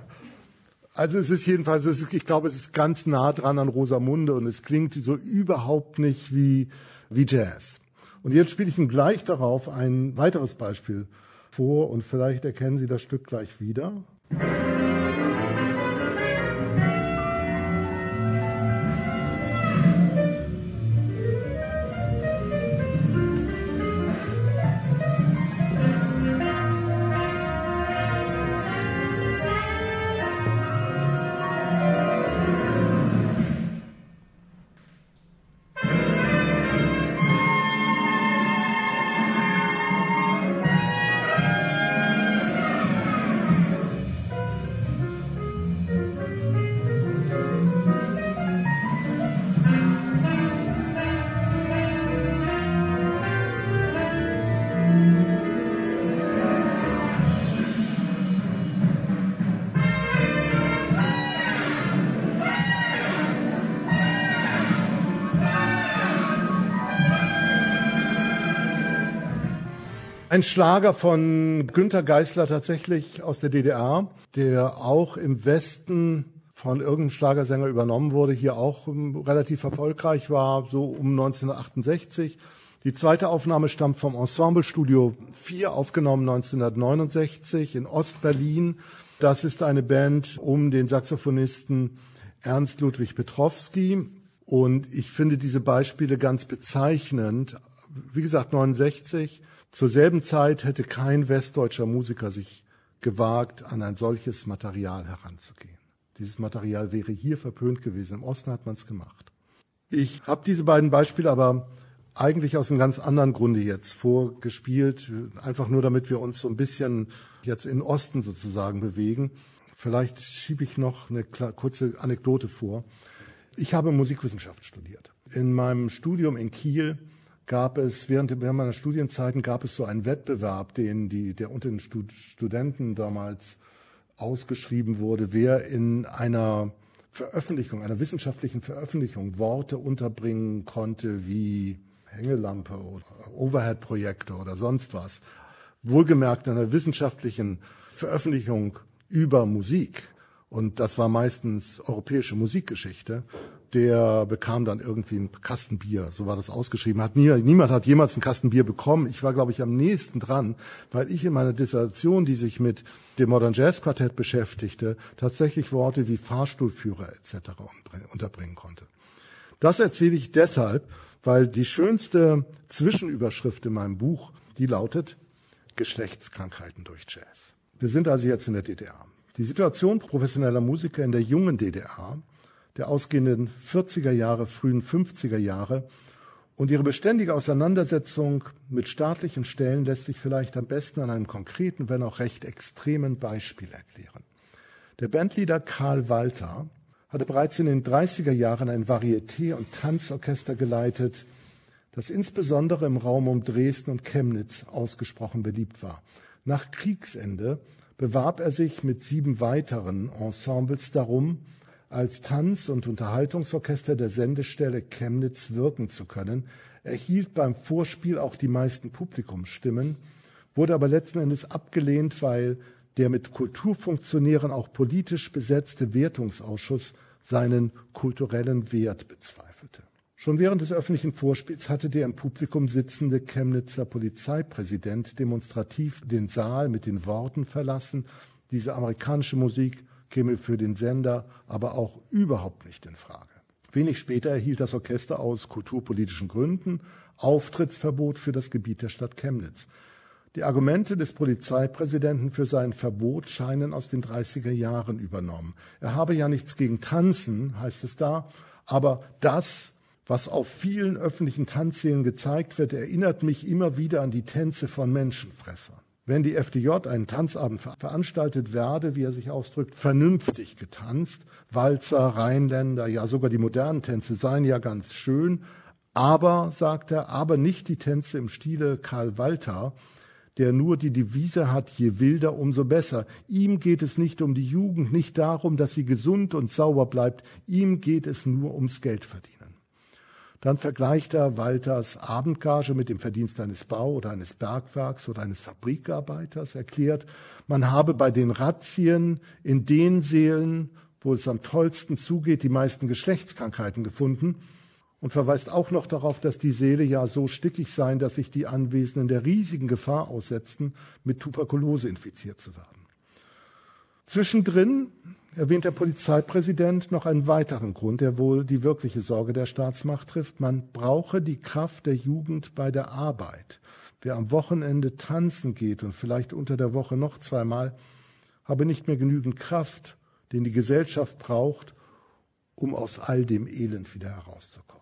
Also es ist jedenfalls, es ist, ich glaube, es ist ganz nah dran an Rosamunde und es klingt so überhaupt nicht wie, wie Jazz. Und jetzt spiele ich Ihnen gleich darauf ein weiteres Beispiel vor und vielleicht erkennen Sie das Stück gleich wieder. Ein Schlager von Günter Geisler tatsächlich aus der DDR, der auch im Westen von irgendeinem Schlagersänger übernommen wurde, hier auch ähm, relativ erfolgreich war, so um 1968. Die zweite Aufnahme stammt vom Ensemble Studio 4, aufgenommen 1969 in Ostberlin. Das ist eine Band um den Saxophonisten Ernst Ludwig Petrowski. Und ich finde diese Beispiele ganz bezeichnend. Wie gesagt, 69. Zur selben Zeit hätte kein westdeutscher Musiker sich gewagt, an ein solches Material heranzugehen. Dieses Material wäre hier verpönt gewesen. Im Osten hat man es gemacht. Ich habe diese beiden Beispiele aber eigentlich aus einem ganz anderen Grunde jetzt vorgespielt, einfach nur damit wir uns so ein bisschen jetzt in Osten sozusagen bewegen. Vielleicht schiebe ich noch eine kurze Anekdote vor. Ich habe Musikwissenschaft studiert. In meinem Studium in Kiel gab es während, meiner Studienzeiten gab es so einen Wettbewerb, den die, der unter den Studenten damals ausgeschrieben wurde, wer in einer Veröffentlichung, einer wissenschaftlichen Veröffentlichung Worte unterbringen konnte wie Hängelampe oder Overhead-Projektor oder sonst was. Wohlgemerkt in einer wissenschaftlichen Veröffentlichung über Musik. Und das war meistens europäische Musikgeschichte der bekam dann irgendwie einen Kasten Bier. So war das ausgeschrieben. Hat nie, niemand hat jemals einen Kasten Bier bekommen. Ich war, glaube ich, am nächsten dran, weil ich in meiner Dissertation, die sich mit dem Modern Jazz Quartett beschäftigte, tatsächlich Worte wie Fahrstuhlführer etc. unterbringen konnte. Das erzähle ich deshalb, weil die schönste Zwischenüberschrift in meinem Buch, die lautet Geschlechtskrankheiten durch Jazz. Wir sind also jetzt in der DDR. Die Situation professioneller Musiker in der jungen DDR der ausgehenden 40er Jahre, frühen 50er Jahre. Und ihre beständige Auseinandersetzung mit staatlichen Stellen lässt sich vielleicht am besten an einem konkreten, wenn auch recht extremen Beispiel erklären. Der Bandleader Karl Walter hatte bereits in den 30er Jahren ein Varieté- und Tanzorchester geleitet, das insbesondere im Raum um Dresden und Chemnitz ausgesprochen beliebt war. Nach Kriegsende bewarb er sich mit sieben weiteren Ensembles darum, als Tanz- und Unterhaltungsorchester der Sendestelle Chemnitz wirken zu können, erhielt beim Vorspiel auch die meisten Publikumsstimmen, wurde aber letzten Endes abgelehnt, weil der mit Kulturfunktionären auch politisch besetzte Wertungsausschuss seinen kulturellen Wert bezweifelte. Schon während des öffentlichen Vorspiels hatte der im Publikum sitzende Chemnitzer Polizeipräsident demonstrativ den Saal mit den Worten verlassen, diese amerikanische Musik käme für den Sender aber auch überhaupt nicht in Frage. Wenig später erhielt das Orchester aus kulturpolitischen Gründen Auftrittsverbot für das Gebiet der Stadt Chemnitz. Die Argumente des Polizeipräsidenten für sein Verbot scheinen aus den 30er Jahren übernommen. Er habe ja nichts gegen Tanzen, heißt es da, aber das, was auf vielen öffentlichen Tanzsälen gezeigt wird, erinnert mich immer wieder an die Tänze von Menschenfressern wenn die FDJ einen Tanzabend veranstaltet werde, wie er sich ausdrückt, vernünftig getanzt. Walzer, Rheinländer, ja sogar die modernen Tänze seien ja ganz schön. Aber, sagt er, aber nicht die Tänze im Stile Karl Walter, der nur die Devise hat, je wilder, umso besser. Ihm geht es nicht um die Jugend, nicht darum, dass sie gesund und sauber bleibt. Ihm geht es nur ums Geldverdienen. Dann vergleicht er Walters Abendgage mit dem Verdienst eines Bau- oder eines Bergwerks oder eines Fabrikarbeiters, erklärt, man habe bei den Razzien in den Seelen, wo es am tollsten zugeht, die meisten Geschlechtskrankheiten gefunden und verweist auch noch darauf, dass die Seele ja so stickig seien, dass sich die Anwesenden der riesigen Gefahr aussetzten, mit Tuberkulose infiziert zu werden. Zwischendrin erwähnt der Polizeipräsident noch einen weiteren Grund, der wohl die wirkliche Sorge der Staatsmacht trifft. Man brauche die Kraft der Jugend bei der Arbeit. Wer am Wochenende tanzen geht und vielleicht unter der Woche noch zweimal, habe nicht mehr genügend Kraft, den die Gesellschaft braucht, um aus all dem Elend wieder herauszukommen.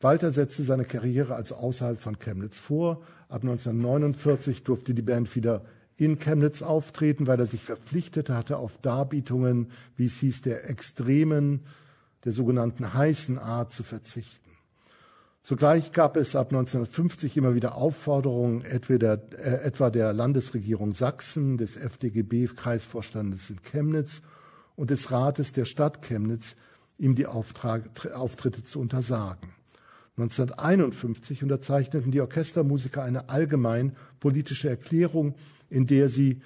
Walter setzte seine Karriere als außerhalb von Chemnitz vor. Ab 1949 durfte die Band wieder in Chemnitz auftreten, weil er sich verpflichtet hatte, auf Darbietungen, wie es hieß, der extremen, der sogenannten heißen Art zu verzichten. Zugleich gab es ab 1950 immer wieder Aufforderungen, etwa der, äh, etwa der Landesregierung Sachsen, des FDGB-Kreisvorstandes in Chemnitz und des Rates der Stadt Chemnitz, ihm die Auftrag, Auftritte zu untersagen. 1951 unterzeichneten die Orchestermusiker eine allgemein politische Erklärung, in der sie,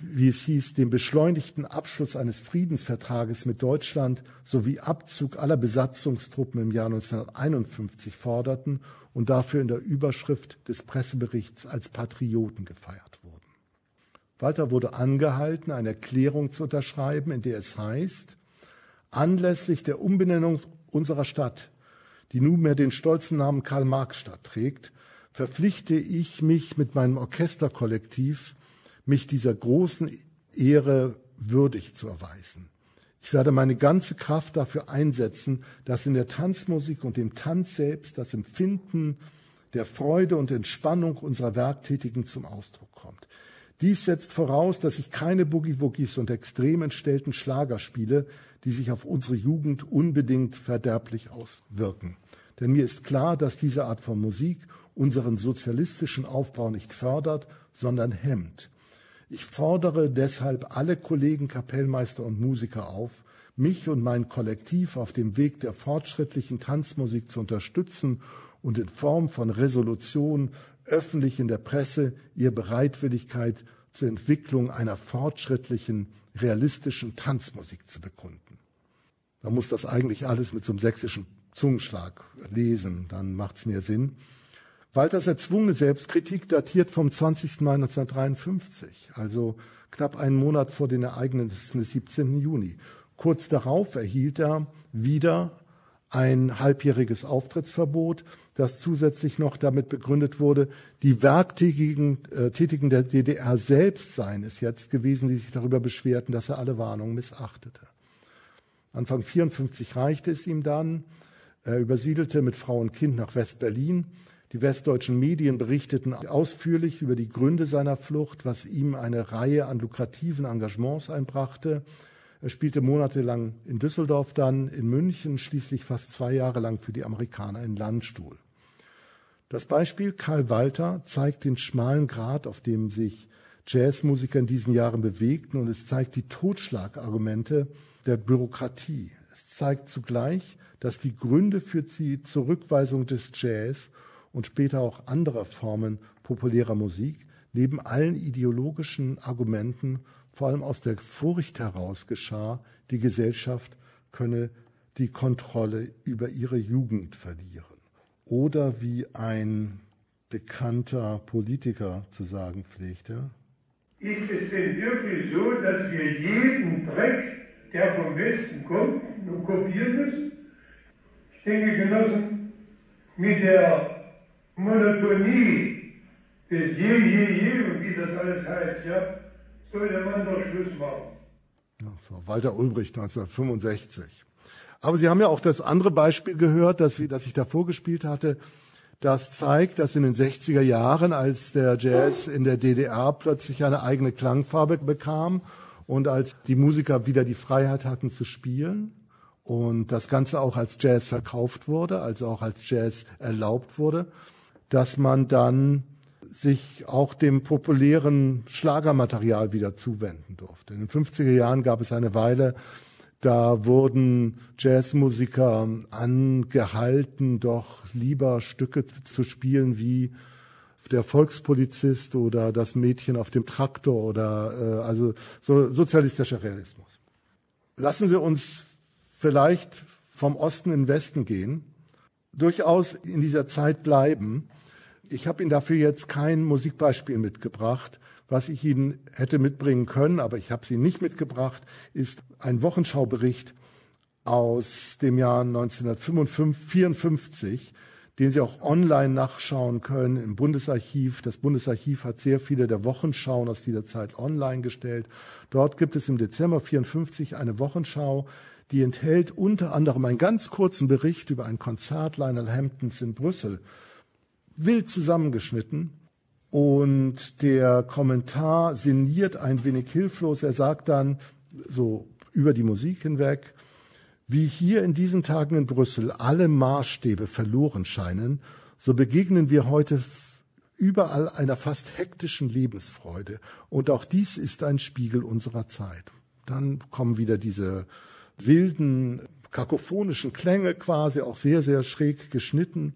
wie es hieß, den beschleunigten Abschluss eines Friedensvertrages mit Deutschland sowie Abzug aller Besatzungstruppen im Jahr 1951 forderten und dafür in der Überschrift des Presseberichts als Patrioten gefeiert wurden. Walter wurde angehalten, eine Erklärung zu unterschreiben, in der es heißt, anlässlich der Umbenennung unserer Stadt, die nunmehr den stolzen Namen Karl-Marx-Stadt trägt, verpflichte ich mich mit meinem Orchesterkollektiv, mich dieser großen Ehre würdig zu erweisen. Ich werde meine ganze Kraft dafür einsetzen, dass in der Tanzmusik und dem Tanz selbst das Empfinden der Freude und Entspannung unserer Werktätigen zum Ausdruck kommt. Dies setzt voraus, dass ich keine Boogie-Woogies und extrem entstellten Schlager spiele, die sich auf unsere Jugend unbedingt verderblich auswirken. Denn mir ist klar, dass diese Art von Musik unseren sozialistischen Aufbau nicht fördert, sondern hemmt. Ich fordere deshalb alle Kollegen, Kapellmeister und Musiker auf, mich und mein Kollektiv auf dem Weg der fortschrittlichen Tanzmusik zu unterstützen und in Form von Resolution öffentlich in der Presse ihre Bereitwilligkeit zur Entwicklung einer fortschrittlichen, realistischen Tanzmusik zu bekunden. Man muss das eigentlich alles mit so einem sächsischen Zungenschlag lesen, dann macht es mehr Sinn. Walters erzwungene Selbstkritik datiert vom 20. Mai 1953, also knapp einen Monat vor den Ereignissen des 17. Juni. Kurz darauf erhielt er wieder ein halbjähriges Auftrittsverbot, das zusätzlich noch damit begründet wurde, die Werktätigen äh, Tätigen der DDR selbst seien es jetzt gewesen, die sich darüber beschwerten, dass er alle Warnungen missachtete. Anfang 54 reichte es ihm dann. Er übersiedelte mit Frau und Kind nach West-Berlin. Die westdeutschen Medien berichteten ausführlich über die Gründe seiner Flucht, was ihm eine Reihe an lukrativen Engagements einbrachte. Er spielte monatelang in Düsseldorf, dann in München, schließlich fast zwei Jahre lang für die Amerikaner in Landstuhl. Das Beispiel Karl Walter zeigt den schmalen Grad, auf dem sich Jazzmusiker in diesen Jahren bewegten, und es zeigt die Totschlagargumente der Bürokratie. Es zeigt zugleich, dass die Gründe für die Zurückweisung des Jazz und später auch anderer Formen populärer Musik neben allen ideologischen Argumenten vor allem aus der Furcht heraus geschah, die Gesellschaft könne die Kontrolle über ihre Jugend verlieren. Oder wie ein bekannter Politiker zu sagen pflegte.
Ist es denn wirklich so, dass wir jeden Dreck, der vom Westen kommt, nur kopieren müssen? Ich denke, Genossen, mit der Monotonie des Je, Je, Je wie das alles heißt, ja, soll der Mann doch Schluss machen.
Das war Walter Ulbricht 1965. Aber Sie haben ja auch das andere Beispiel gehört, das, das ich da vorgespielt hatte. Das zeigt, dass in den 60er Jahren, als der Jazz in der DDR plötzlich eine eigene Klangfarbe bekam und als die Musiker wieder die Freiheit hatten zu spielen und das Ganze auch als Jazz verkauft wurde, also auch als Jazz erlaubt wurde, dass man dann sich auch dem populären Schlagermaterial wieder zuwenden durfte. In den 50er Jahren gab es eine Weile, da wurden Jazzmusiker angehalten, doch lieber Stücke zu spielen wie der Volkspolizist oder das Mädchen auf dem Traktor oder äh, also so sozialistischer Realismus. Lassen Sie uns vielleicht vom Osten in den Westen gehen, durchaus in dieser Zeit bleiben ich habe Ihnen dafür jetzt kein Musikbeispiel mitgebracht. Was ich Ihnen hätte mitbringen können, aber ich habe sie nicht mitgebracht, ist ein Wochenschaubericht aus dem Jahr 1954, den Sie auch online nachschauen können im Bundesarchiv. Das Bundesarchiv hat sehr viele der Wochenschauen aus dieser Zeit online gestellt. Dort gibt es im Dezember 54 eine Wochenschau, die enthält unter anderem einen ganz kurzen Bericht über ein Konzert Lionel Hamptons in Brüssel wild zusammengeschnitten. Und der Kommentar sinniert ein wenig hilflos. Er sagt dann so über die Musik hinweg, wie hier in diesen Tagen in Brüssel alle Maßstäbe verloren scheinen, so begegnen wir heute überall einer fast hektischen Lebensfreude. Und auch dies ist ein Spiegel unserer Zeit. Dann kommen wieder diese wilden kakophonischen Klänge quasi, auch sehr, sehr schräg geschnitten.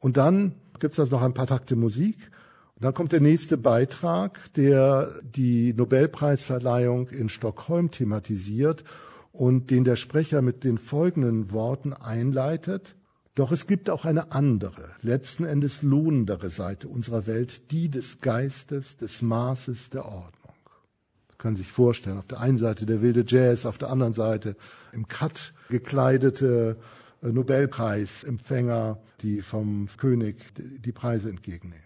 Und dann gibt's also noch ein paar Takte Musik. Und dann kommt der nächste Beitrag, der die Nobelpreisverleihung in Stockholm thematisiert und den der Sprecher mit den folgenden Worten einleitet. Doch es gibt auch eine andere, letzten Endes lohnendere Seite unserer Welt, die des Geistes, des Maßes, der Ordnung. Sie können sich vorstellen, auf der einen Seite der wilde Jazz, auf der anderen Seite im Cut gekleidete Nobelpreisempfänger, die vom König die Preise entgegennehmen.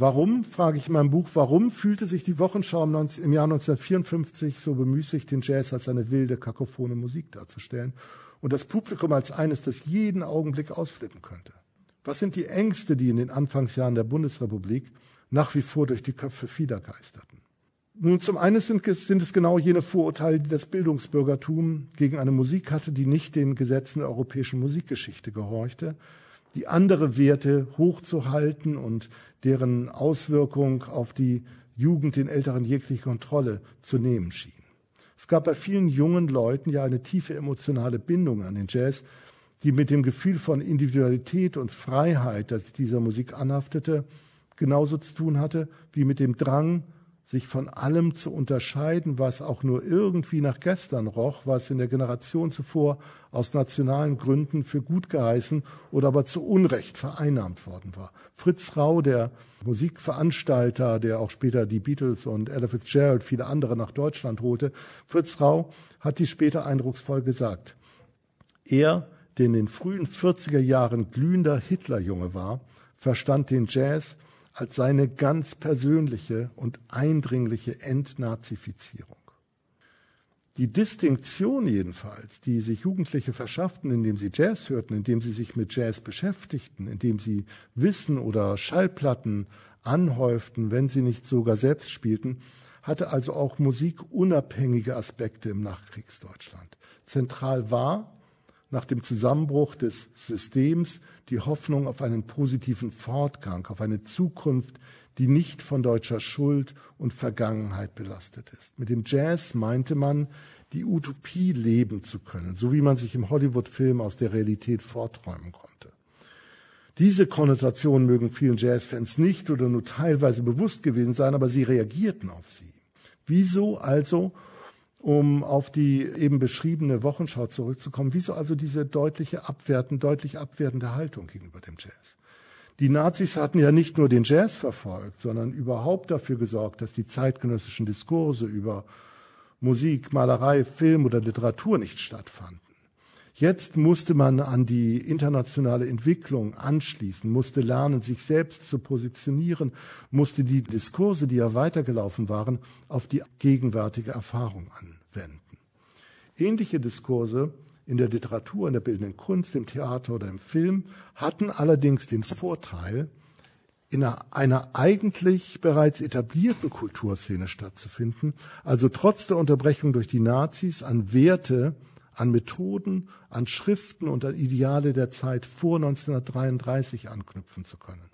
Warum, frage ich in meinem Buch, warum fühlte sich die Wochenschau im Jahr 1954 so bemüßigt, den Jazz als eine wilde, kakophone Musik darzustellen und das Publikum als eines, das jeden Augenblick ausflippen könnte? Was sind die Ängste, die in den Anfangsjahren der Bundesrepublik nach wie vor durch die Köpfe vieler geisterten? Nun, zum einen sind es, sind es genau jene Vorurteile, die das Bildungsbürgertum gegen eine Musik hatte, die nicht den Gesetzen der europäischen Musikgeschichte gehorchte, die andere Werte hochzuhalten und deren Auswirkung auf die Jugend den Älteren jegliche Kontrolle zu nehmen schien. Es gab bei vielen jungen Leuten ja eine tiefe emotionale Bindung an den Jazz, die mit dem Gefühl von Individualität und Freiheit, das dieser Musik anhaftete, genauso zu tun hatte wie mit dem Drang, sich von allem zu unterscheiden, was auch nur irgendwie nach gestern roch, was in der Generation zuvor aus nationalen Gründen für gut geheißen oder aber zu Unrecht vereinnahmt worden war. Fritz Rau, der Musikveranstalter, der auch später die Beatles und Ella Fitzgerald, viele andere nach Deutschland holte, Fritz Rau hat dies später eindrucksvoll gesagt. Er, der in den frühen 40er Jahren glühender Hitlerjunge war, verstand den Jazz als seine ganz persönliche und eindringliche Entnazifizierung. Die Distinktion jedenfalls, die sich Jugendliche verschafften, indem sie Jazz hörten, indem sie sich mit Jazz beschäftigten, indem sie Wissen oder Schallplatten anhäuften, wenn sie nicht sogar selbst spielten, hatte also auch musikunabhängige Aspekte im Nachkriegsdeutschland. Zentral war, nach dem Zusammenbruch des Systems die Hoffnung auf einen positiven Fortgang, auf eine Zukunft, die nicht von deutscher Schuld und Vergangenheit belastet ist. Mit dem Jazz meinte man, die Utopie leben zu können, so wie man sich im Hollywood-Film aus der Realität forträumen konnte. Diese Konnotationen mögen vielen Jazzfans nicht oder nur teilweise bewusst gewesen sein, aber sie reagierten auf sie. Wieso also um auf die eben beschriebene Wochenschau zurückzukommen, wieso also diese deutliche abwerten, deutlich abwertende Haltung gegenüber dem Jazz? Die Nazis hatten ja nicht nur den Jazz verfolgt, sondern überhaupt dafür gesorgt, dass die zeitgenössischen Diskurse über Musik, Malerei, Film oder Literatur nicht stattfanden. Jetzt musste man an die internationale Entwicklung anschließen, musste lernen, sich selbst zu positionieren, musste die Diskurse, die ja weitergelaufen waren, auf die gegenwärtige Erfahrung anwenden. Ähnliche Diskurse in der Literatur, in der bildenden Kunst, im Theater oder im Film hatten allerdings den Vorteil, in einer, einer, eigentlich bereits etablierten Kulturszene stattzufinden, also trotz der Unterbrechung durch die Nazis an Werte, an Methoden, an Schriften und an Ideale der Zeit vor 1933 anknüpfen zu können.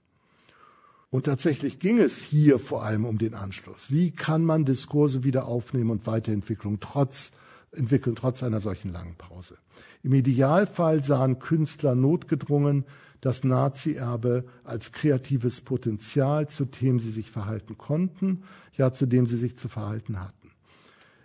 Und tatsächlich ging es hier vor allem um den Anschluss. Wie kann man Diskurse wieder aufnehmen und Weiterentwicklung trotz, entwickeln, trotz einer solchen langen Pause? Im Idealfall sahen Künstler notgedrungen das Nazi-Erbe als kreatives Potenzial, zu dem sie sich verhalten konnten, ja, zu dem sie sich zu verhalten hatten.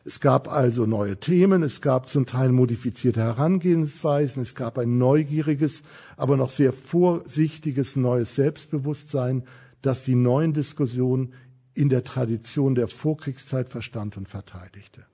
Es gab also neue Themen, es gab zum Teil modifizierte Herangehensweisen, es gab ein neugieriges, aber noch sehr vorsichtiges neues Selbstbewusstsein, das die neuen Diskussionen in der Tradition der Vorkriegszeit verstand und verteidigte.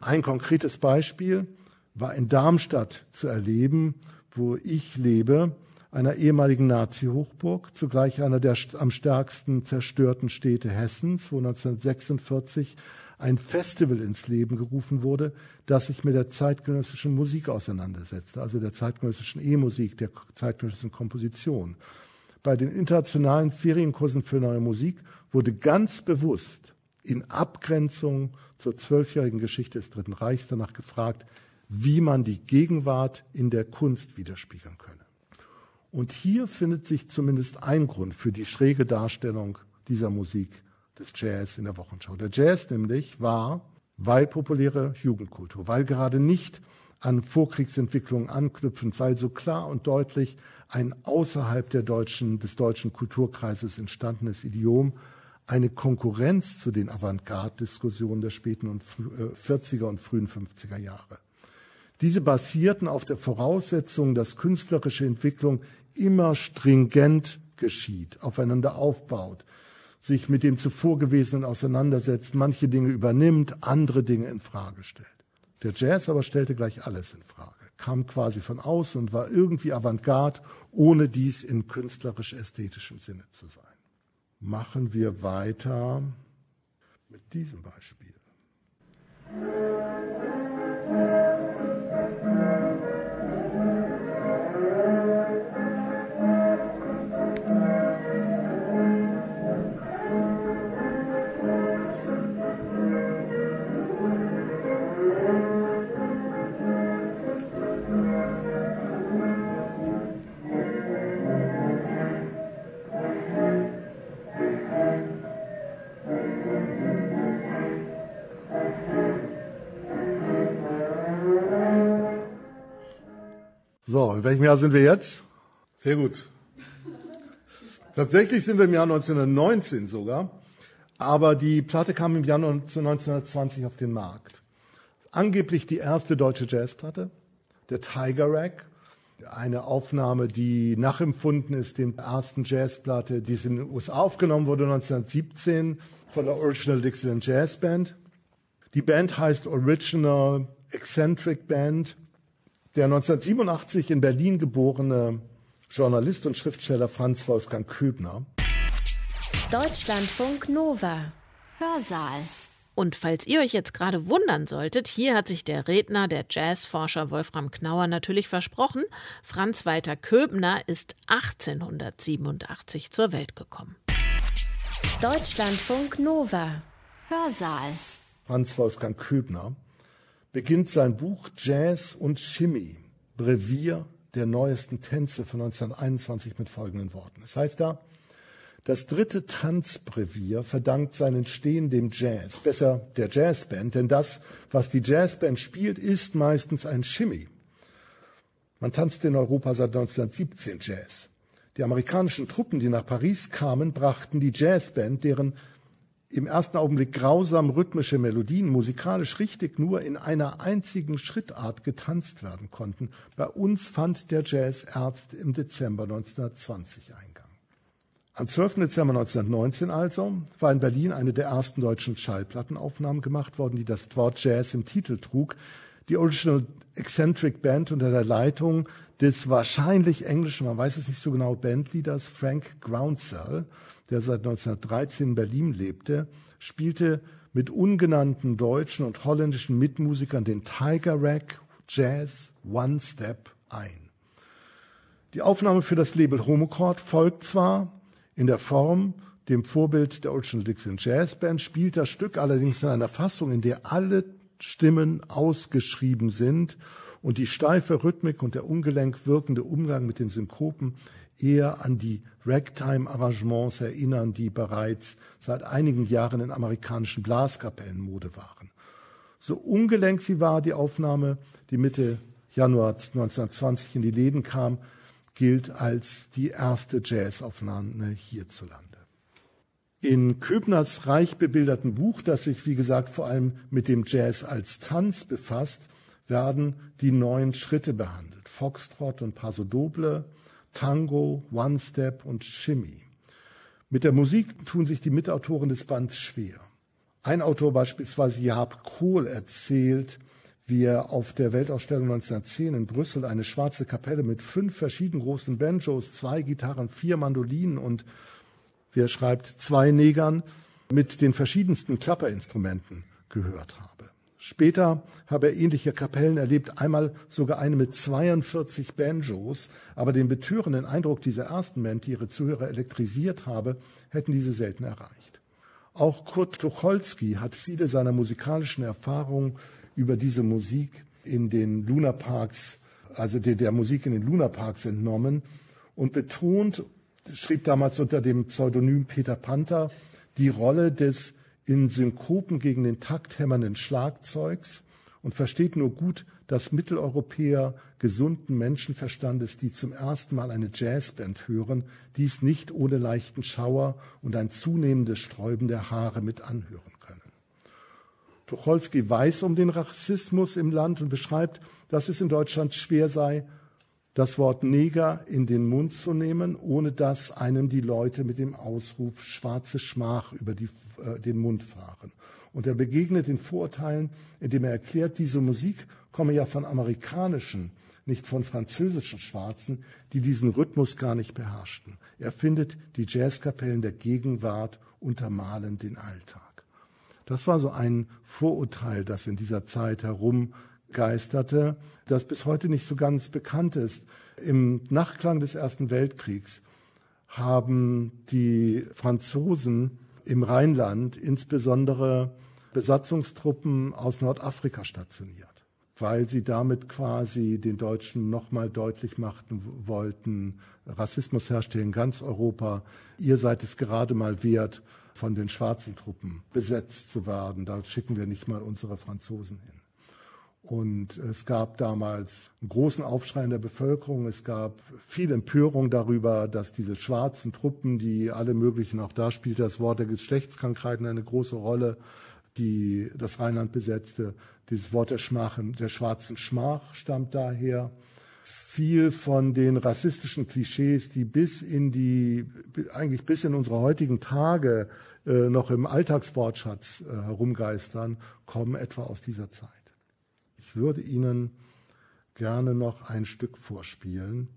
Ein konkretes Beispiel war in Darmstadt zu erleben, wo ich lebe, einer ehemaligen Nazi-Hochburg, zugleich einer der am stärksten zerstörten Städte Hessens, wo 1946 ein Festival ins Leben gerufen wurde, das sich mit der zeitgenössischen Musik auseinandersetzte, also der zeitgenössischen E-Musik, der zeitgenössischen Komposition. Bei den internationalen Ferienkursen für neue Musik wurde ganz bewusst in Abgrenzung zur zwölfjährigen Geschichte des Dritten Reichs danach gefragt, wie man die Gegenwart in der Kunst widerspiegeln könne. Und hier findet sich zumindest ein Grund für die schräge Darstellung dieser Musik des Jazz in der Wochenschau. Der Jazz nämlich war, weil populäre Jugendkultur, weil gerade nicht an Vorkriegsentwicklungen anknüpfend, weil so klar und deutlich ein außerhalb der deutschen, des deutschen Kulturkreises entstandenes Idiom eine Konkurrenz zu den Avantgarde-Diskussionen der späten und 40er äh, und frühen 50er Jahre. Diese basierten auf der Voraussetzung, dass künstlerische Entwicklung immer stringent geschieht, aufeinander aufbaut, sich mit dem zuvor gewesenen auseinandersetzt, manche Dinge übernimmt, andere Dinge in Frage stellt. Der Jazz aber stellte gleich alles in Frage, kam quasi von außen und war irgendwie Avantgarde, ohne dies in künstlerisch-ästhetischem Sinne zu sein. Machen wir weiter mit diesem Beispiel. So, in welchem Jahr sind wir jetzt? Sehr gut. Tatsächlich sind wir im Jahr 1919 sogar, aber die Platte kam im Jahr 1920 auf den Markt. Angeblich die erste deutsche Jazzplatte, der Tiger Rack, eine Aufnahme, die nachempfunden ist, den ersten Jazzplatte, die in den USA aufgenommen wurde 1917 von der Original Dixieland Jazz Band. Die Band heißt Original Eccentric Band der 1987 in Berlin geborene Journalist und Schriftsteller Franz Wolfgang Köbner.
Deutschlandfunk Nova. Hörsaal.
Und falls ihr euch jetzt gerade wundern solltet, hier hat sich der Redner, der Jazzforscher Wolfram Knauer natürlich versprochen. Franz Walter Köbner ist 1887 zur Welt gekommen.
Deutschlandfunk Nova. Hörsaal.
Franz Wolfgang Köbner beginnt sein Buch Jazz und Chemie, Brevier der neuesten Tänze von 1921 mit folgenden Worten. Es heißt da, das dritte Tanzbrevier verdankt sein Entstehen dem Jazz, besser der Jazzband, denn das, was die Jazzband spielt, ist meistens ein Shimmy. Man tanzt in Europa seit 1917 Jazz. Die amerikanischen Truppen, die nach Paris kamen, brachten die Jazzband, deren im ersten Augenblick grausam rhythmische Melodien musikalisch richtig nur in einer einzigen Schrittart getanzt werden konnten. Bei uns fand der Jazzärzt im Dezember 1920 Eingang. Am 12. Dezember 1919 also war in Berlin eine der ersten deutschen Schallplattenaufnahmen gemacht worden, die das Wort Jazz im Titel trug. Die Original Eccentric Band unter der Leitung des wahrscheinlich englischen, man weiß es nicht so genau, Bandleaders Frank Groundsell der seit 1913 in Berlin lebte, spielte mit ungenannten deutschen und holländischen Mitmusikern den Tiger Rack Jazz One Step ein. Die Aufnahme für das Label Homochord folgt zwar in der Form dem Vorbild der Original Dixon Jazz Band, spielt das Stück allerdings in einer Fassung, in der alle Stimmen ausgeschrieben sind und die steife Rhythmik und der ungelenk wirkende Umgang mit den Synkopen eher an die Ragtime-Arrangements erinnern, die bereits seit einigen Jahren in amerikanischen Blaskapellen Mode waren. So ungelenk sie war, die Aufnahme, die Mitte Januar 1920 in die Läden kam, gilt als die erste Jazzaufnahme hierzulande. In Köbners reich bebilderten Buch, das sich, wie gesagt, vor allem mit dem Jazz als Tanz befasst, werden die neuen Schritte behandelt. Foxtrot und Paso Doble, Tango, One Step und Shimmy. Mit der Musik tun sich die Mitautoren des Bands schwer. Ein Autor beispielsweise, Jaap Kohl, erzählt, wie er auf der Weltausstellung 1910 in Brüssel eine schwarze Kapelle mit fünf verschieden großen Banjos, zwei Gitarren, vier Mandolinen und, wie er schreibt, zwei Negern mit den verschiedensten Klapperinstrumenten gehört habe. Später habe er ähnliche Kapellen erlebt, einmal sogar eine mit 42 Banjos, aber den betörenden Eindruck dieser ersten Band, die ihre Zuhörer elektrisiert habe, hätten diese selten erreicht. Auch Kurt Tucholsky hat viele seiner musikalischen Erfahrungen über diese Musik in den Lunaparks, also der, der Musik in den Lunaparks entnommen und betont, schrieb damals unter dem Pseudonym Peter Panther, die Rolle des in Synkopen gegen den Takt hämmernden Schlagzeugs und versteht nur gut dass Mitteleuropäer gesunden Menschenverstandes, die zum ersten Mal eine Jazzband hören, dies nicht ohne leichten Schauer und ein zunehmendes Sträuben der Haare mit anhören können. Tucholsky weiß um den Rassismus im Land und beschreibt, dass es in Deutschland schwer sei, das Wort Neger in den Mund zu nehmen, ohne dass einem die Leute mit dem Ausruf schwarze Schmach über die, äh, den Mund fahren. Und er begegnet den Vorurteilen, indem er erklärt, diese Musik komme ja von amerikanischen, nicht von französischen Schwarzen, die diesen Rhythmus gar nicht beherrschten. Er findet, die Jazzkapellen der Gegenwart untermalen den Alltag. Das war so ein Vorurteil, das in dieser Zeit herumgeisterte, das bis heute nicht so ganz bekannt ist. Im Nachklang des Ersten Weltkriegs haben die Franzosen im Rheinland insbesondere Besatzungstruppen aus Nordafrika stationiert, weil sie damit quasi den Deutschen nochmal deutlich machten wollten, Rassismus herrscht hier in ganz Europa, ihr seid es gerade mal wert, von den schwarzen Truppen besetzt zu werden. Da schicken wir nicht mal unsere Franzosen hin. Und es gab damals einen großen Aufschrei in der Bevölkerung. Es gab viel Empörung darüber, dass diese schwarzen Truppen, die alle möglichen, auch da spielte das Wort der Geschlechtskrankheiten eine große Rolle, die das Rheinland besetzte. Dieses Wort der, Schmachen, der schwarzen Schmach stammt daher. Viel von den rassistischen Klischees, die bis in die, eigentlich bis in unsere heutigen Tage äh, noch im Alltagswortschatz äh, herumgeistern, kommen etwa aus dieser Zeit. Ich würde Ihnen gerne noch ein Stück vorspielen.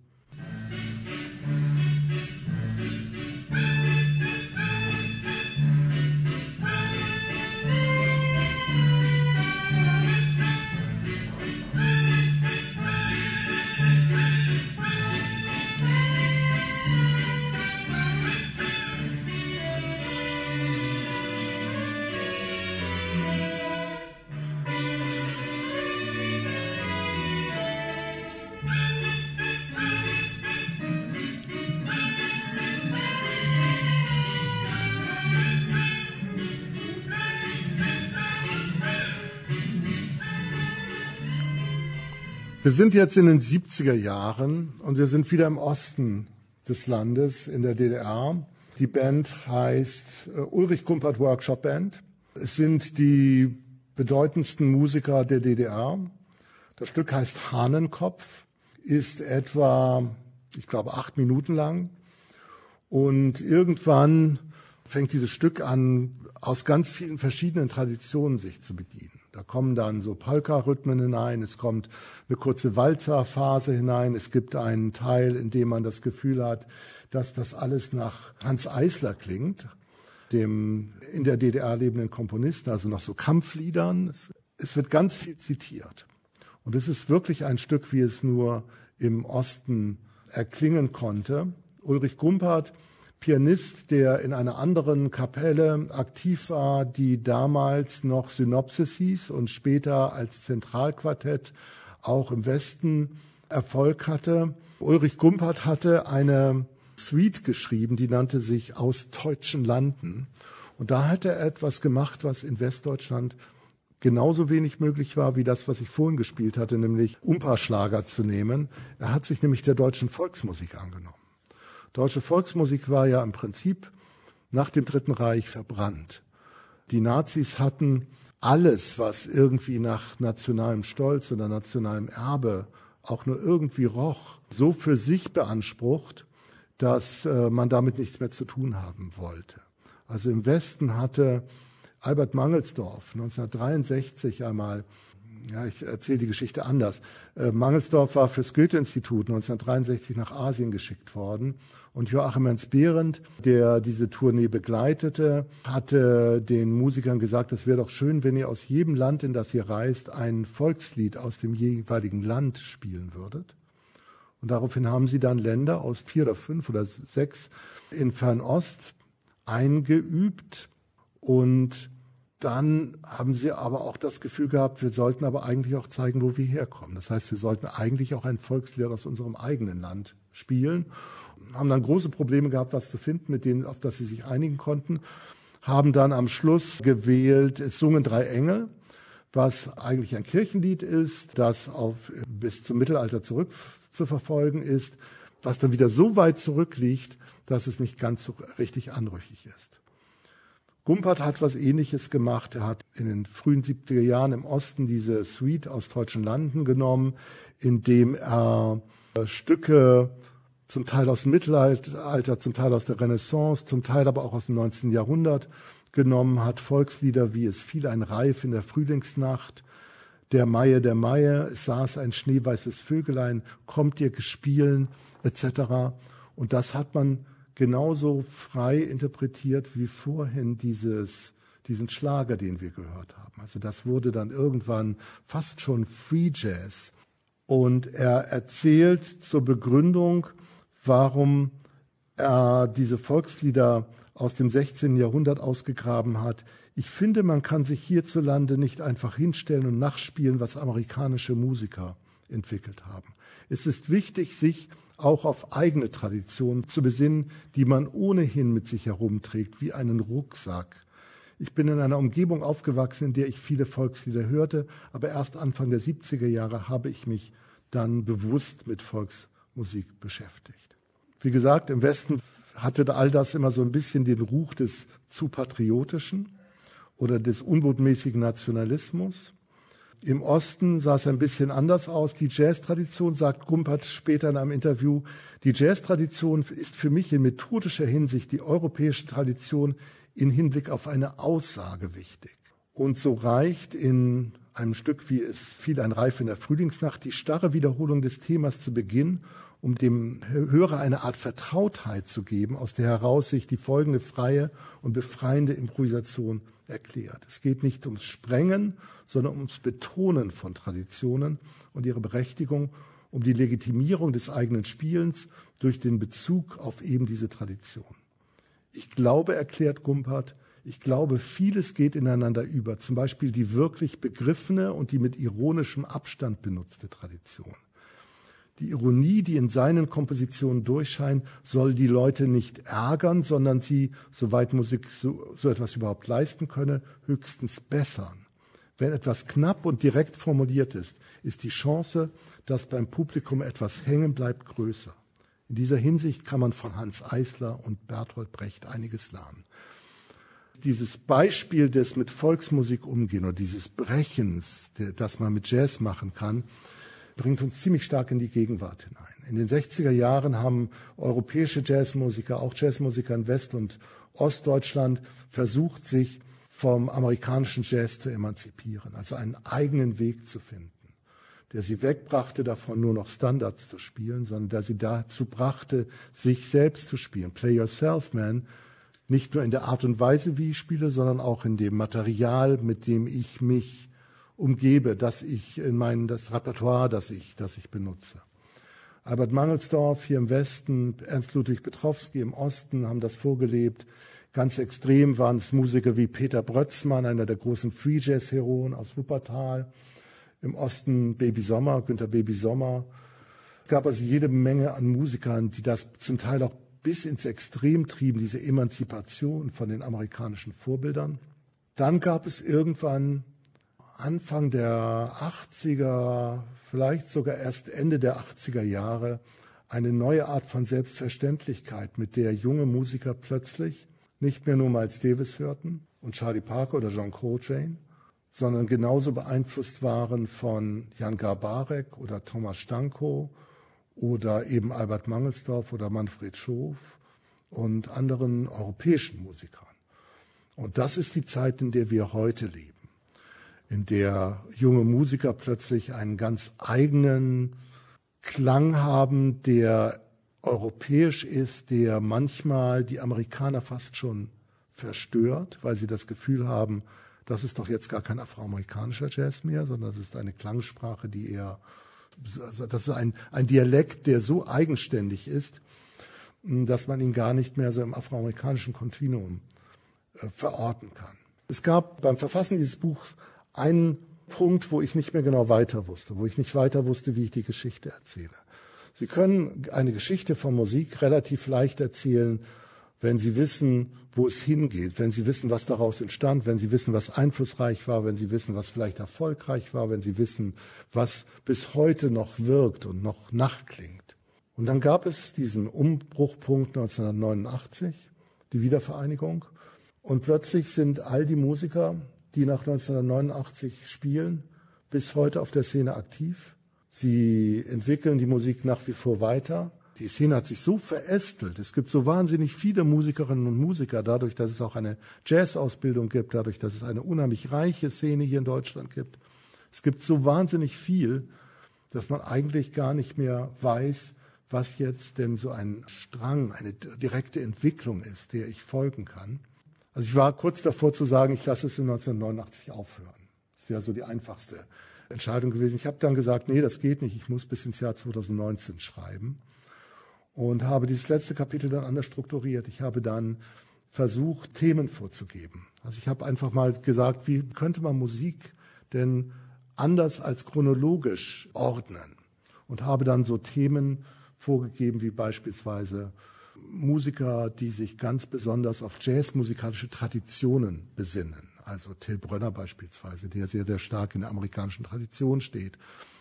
Wir sind jetzt in den 70er Jahren und wir sind wieder im Osten des Landes, in der DDR. Die Band heißt äh, Ulrich Kumpert Workshop Band. Es sind die bedeutendsten Musiker der DDR. Das Stück heißt Hahnenkopf, ist etwa, ich glaube, acht Minuten lang. Und irgendwann fängt dieses Stück an, aus ganz vielen verschiedenen Traditionen sich zu bedienen. Da kommen dann so Polka-Rhythmen hinein, es kommt eine kurze Walzerphase hinein, es gibt einen Teil, in dem man das Gefühl hat, dass das alles nach Hans Eisler klingt, dem in der DDR lebenden Komponisten, also nach so Kampfliedern. Es, es wird ganz viel zitiert. Und es ist wirklich ein Stück, wie es nur im Osten erklingen konnte. Ulrich Gumpert Pianist, der in einer anderen Kapelle aktiv war, die damals noch Synopsis hieß und später als Zentralquartett auch im Westen Erfolg hatte. Ulrich Gumpert hatte eine Suite geschrieben, die nannte sich Aus deutschen Landen. Und da hat er etwas gemacht, was in Westdeutschland genauso wenig möglich war wie das, was ich vorhin gespielt hatte, nämlich Umpa-Schlager zu nehmen. Er hat sich nämlich der deutschen Volksmusik angenommen. Deutsche Volksmusik war ja im Prinzip nach dem Dritten Reich verbrannt. Die Nazis hatten alles, was irgendwie nach nationalem Stolz oder nationalem Erbe auch nur irgendwie roch, so für sich beansprucht, dass äh, man damit nichts mehr zu tun haben wollte. Also im Westen hatte Albert Mangelsdorf 1963 einmal ja, ich erzähle die Geschichte anders. Äh, Mangelsdorf war fürs Goethe-Institut 1963 nach Asien geschickt worden. Und Joachim Ernst Behrendt, der diese Tournee begleitete, hatte den Musikern gesagt, es wäre doch schön, wenn ihr aus jedem Land, in das ihr reist, ein Volkslied aus dem jeweiligen Land spielen würdet. Und daraufhin haben sie dann Länder aus vier oder fünf oder sechs in Fernost eingeübt und dann haben sie aber auch das Gefühl gehabt, wir sollten aber eigentlich auch zeigen, wo wir herkommen. Das heißt, wir sollten eigentlich auch ein Volkslied aus unserem eigenen Land spielen. Haben dann große Probleme gehabt, was zu finden, mit denen, auf das sie sich einigen konnten. Haben dann am Schluss gewählt, es sungen drei Engel, was eigentlich ein Kirchenlied ist, das auf, bis zum Mittelalter zurück zu verfolgen ist, was dann wieder so weit zurückliegt, dass es nicht ganz so richtig anrüchig ist. Gumpert hat was Ähnliches gemacht. Er hat in den frühen 70er Jahren im Osten diese Suite aus deutschen Landen genommen, indem er Stücke zum Teil aus dem Mittelalter, zum Teil aus der Renaissance, zum Teil aber auch aus dem 19. Jahrhundert genommen hat. Volkslieder wie Es fiel ein Reif in der Frühlingsnacht, Der Maie, der Maie, es saß ein schneeweißes Vögelein, kommt ihr gespielen, etc. Und das hat man genauso frei interpretiert wie vorhin dieses, diesen Schlager, den wir gehört haben. Also das wurde dann irgendwann fast schon Free Jazz. Und er erzählt zur Begründung, warum er diese Volkslieder aus dem 16. Jahrhundert ausgegraben hat. Ich finde, man kann sich hierzulande nicht einfach hinstellen und nachspielen, was amerikanische Musiker entwickelt haben. Es ist wichtig, sich auch auf eigene Traditionen zu besinnen, die man ohnehin mit sich herumträgt, wie einen Rucksack. Ich bin in einer Umgebung aufgewachsen, in der ich viele Volkslieder hörte, aber erst Anfang der 70er Jahre habe ich mich dann bewusst mit Volksmusik beschäftigt. Wie gesagt, im Westen hatte all das immer so ein bisschen den Ruch des zu patriotischen oder des unbotmäßigen Nationalismus. Im Osten sah es ein bisschen anders aus. Die Jazz-Tradition, sagt Gumpert später in einem Interview, die Jazz-Tradition ist für mich in methodischer Hinsicht die europäische Tradition in Hinblick auf eine Aussage wichtig. Und so reicht in einem Stück wie es fiel ein Reif in der Frühlingsnacht die starre Wiederholung des Themas zu Beginn um dem Hörer eine Art Vertrautheit zu geben, aus der heraus sich die folgende freie und befreiende Improvisation erklärt. Es geht nicht ums Sprengen, sondern ums Betonen von Traditionen und ihre Berechtigung, um die Legitimierung des eigenen Spielens durch den Bezug auf eben diese Tradition. Ich glaube, erklärt Gumpert, ich glaube, vieles geht ineinander über, zum Beispiel die wirklich begriffene und die mit ironischem Abstand benutzte Tradition. Die Ironie, die in seinen Kompositionen durchscheint, soll die Leute nicht ärgern, sondern sie, soweit Musik so, so etwas überhaupt leisten könne, höchstens bessern. Wenn etwas knapp und direkt formuliert ist, ist die Chance, dass beim Publikum etwas hängen bleibt, größer. In dieser Hinsicht kann man von Hans Eisler und Bertolt Brecht einiges lernen. Dieses Beispiel des mit Volksmusik umgehen oder dieses Brechens, das man mit Jazz machen kann, bringt uns ziemlich stark in die Gegenwart hinein. In den 60er Jahren haben europäische Jazzmusiker, auch Jazzmusiker in West- und Ostdeutschland, versucht, sich vom amerikanischen Jazz zu emanzipieren, also einen eigenen Weg zu finden, der sie wegbrachte davon, nur noch Standards zu spielen, sondern der sie dazu brachte, sich selbst zu spielen. Play Yourself Man, nicht nur in der Art und Weise, wie ich spiele, sondern auch in dem Material, mit dem ich mich umgebe, dass ich in meinem, das Repertoire, das ich, das ich benutze. Albert Mangelsdorf hier im Westen, Ernst Ludwig Petrowski im Osten haben das vorgelebt. Ganz extrem waren es Musiker wie Peter Brötzmann, einer der großen Free Jazz Heroen aus Wuppertal. Im Osten Baby Sommer, Günter Baby Sommer. Es gab also jede Menge an Musikern, die das zum Teil auch bis ins Extrem trieben, diese Emanzipation von den amerikanischen Vorbildern. Dann gab es irgendwann Anfang der 80er, vielleicht sogar erst Ende der 80er Jahre eine neue Art von Selbstverständlichkeit, mit der junge Musiker plötzlich nicht mehr nur Miles Davis hörten und Charlie Parker oder John Coltrane, sondern genauso beeinflusst waren von Jan Garbarek oder Thomas Stanko oder eben Albert Mangelsdorf oder Manfred Schof und anderen europäischen Musikern. Und das ist die Zeit, in der wir heute leben in der junge Musiker plötzlich einen ganz eigenen Klang haben, der europäisch ist, der manchmal die Amerikaner fast schon verstört, weil sie das Gefühl haben, das ist doch jetzt gar kein afroamerikanischer Jazz mehr, sondern das ist eine Klangsprache, die eher, also das ist ein, ein Dialekt, der so eigenständig ist, dass man ihn gar nicht mehr so im afroamerikanischen Kontinuum äh, verorten kann. Es gab beim Verfassen dieses Buchs einen Punkt, wo ich nicht mehr genau weiter wusste, wo ich nicht weiter wusste, wie ich die Geschichte erzähle. Sie können eine Geschichte von Musik relativ leicht erzählen, wenn Sie wissen, wo es hingeht, wenn Sie wissen, was daraus entstand, wenn Sie wissen, was einflussreich war, wenn Sie wissen, was vielleicht erfolgreich war, wenn Sie wissen, was bis heute noch wirkt und noch nachklingt. Und dann gab es diesen Umbruchpunkt 1989, die Wiedervereinigung. Und plötzlich sind all die Musiker, die nach 1989 spielen, bis heute auf der Szene aktiv. Sie entwickeln die Musik nach wie vor weiter. Die Szene hat sich so verästelt. Es gibt so wahnsinnig viele Musikerinnen und Musiker, dadurch, dass es auch eine Jazz-Ausbildung gibt, dadurch, dass es eine unheimlich reiche Szene hier in Deutschland gibt. Es gibt so wahnsinnig viel, dass man eigentlich gar nicht mehr weiß, was jetzt denn so ein Strang, eine direkte Entwicklung ist, der ich folgen kann. Also ich war kurz davor zu sagen, ich lasse es in 1989 aufhören. Das wäre so die einfachste Entscheidung gewesen. Ich habe dann gesagt, nee, das geht nicht, ich muss bis ins Jahr 2019 schreiben und habe dieses letzte Kapitel dann anders strukturiert. Ich habe dann versucht, Themen vorzugeben. Also ich habe einfach mal gesagt, wie könnte man Musik denn anders als chronologisch ordnen? Und habe dann so Themen vorgegeben wie beispielsweise Musiker, die sich ganz besonders auf jazzmusikalische Traditionen besinnen also Till Brönner beispielsweise, der sehr, sehr stark in der amerikanischen Tradition steht.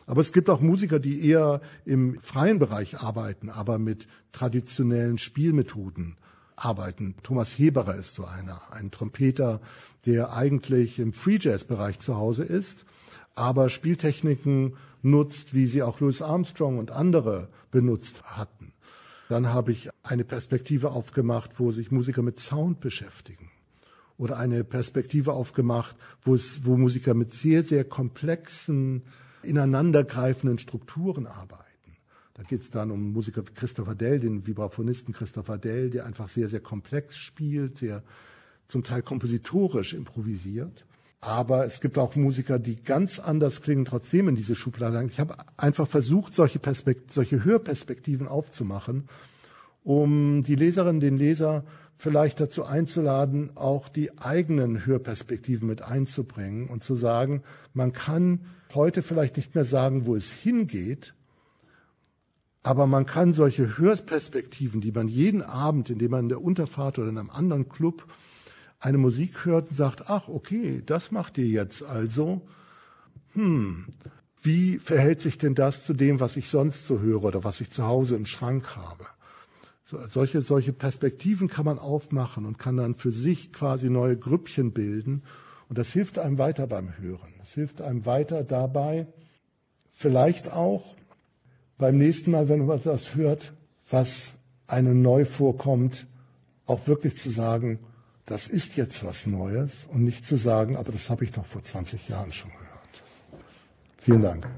Aber es gibt auch Musiker, die eher im freien Bereich arbeiten, aber mit traditionellen Spielmethoden arbeiten. Thomas Heberer ist so einer, ein Trompeter, der eigentlich im Free Jazz Bereich zu Hause ist, aber Spieltechniken nutzt, wie sie auch Louis Armstrong und andere benutzt hatten. Dann habe ich eine Perspektive aufgemacht, wo sich Musiker mit Sound beschäftigen oder eine Perspektive aufgemacht, wo es, wo Musiker mit sehr, sehr komplexen, ineinandergreifenden Strukturen arbeiten. Da geht es dann um Musiker Christopher Dell, den Vibraphonisten Christopher Dell, der einfach sehr, sehr komplex spielt, sehr zum Teil kompositorisch improvisiert. Aber es gibt auch Musiker, die ganz anders klingen, trotzdem in diese Schublade. Ich habe einfach versucht, solche, Perspekt solche Hörperspektiven aufzumachen, um die Leserinnen, den Leser vielleicht dazu einzuladen, auch die eigenen Hörperspektiven mit einzubringen und zu sagen, man kann heute vielleicht nicht mehr sagen, wo es hingeht, aber man kann solche Hörperspektiven, die man jeden Abend, indem man in der Unterfahrt oder in einem anderen Club eine Musik hört und sagt, ach, okay, das macht ihr jetzt also. Hm, wie verhält sich denn das zu dem, was ich sonst so höre oder was ich zu Hause im Schrank habe? So, solche, solche Perspektiven kann man aufmachen und kann dann für sich quasi neue Grüppchen bilden. Und das hilft einem weiter beim Hören. Das hilft einem weiter dabei, vielleicht auch beim nächsten Mal, wenn man das hört, was einem neu vorkommt, auch wirklich zu sagen, das ist jetzt was Neues und nicht zu sagen, aber das habe ich doch vor 20 Jahren schon gehört. Vielen Dank.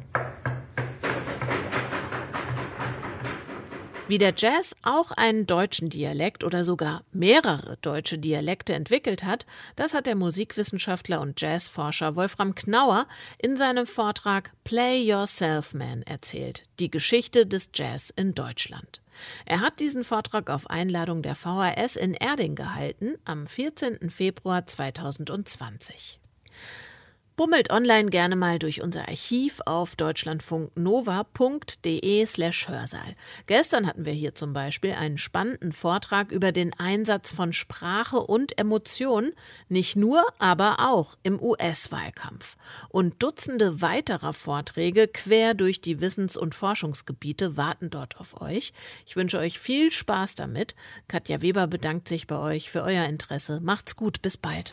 Wie der Jazz auch einen deutschen Dialekt oder sogar mehrere deutsche Dialekte entwickelt hat, das hat der Musikwissenschaftler und Jazzforscher Wolfram Knauer in seinem Vortrag Play Yourself Man erzählt, die Geschichte des Jazz in Deutschland. Er hat diesen Vortrag auf Einladung der VHS in Erding gehalten am 14. Februar 2020. Bummelt online gerne mal durch unser Archiv auf deutschlandfunknova.de slash Hörsaal. Gestern hatten wir hier zum Beispiel einen spannenden Vortrag über den Einsatz von Sprache und Emotion, nicht nur, aber auch im US-Wahlkampf. Und Dutzende weiterer Vorträge quer durch die Wissens- und Forschungsgebiete warten dort auf euch. Ich wünsche euch viel Spaß damit. Katja Weber bedankt sich bei euch für euer Interesse. Macht's gut, bis bald.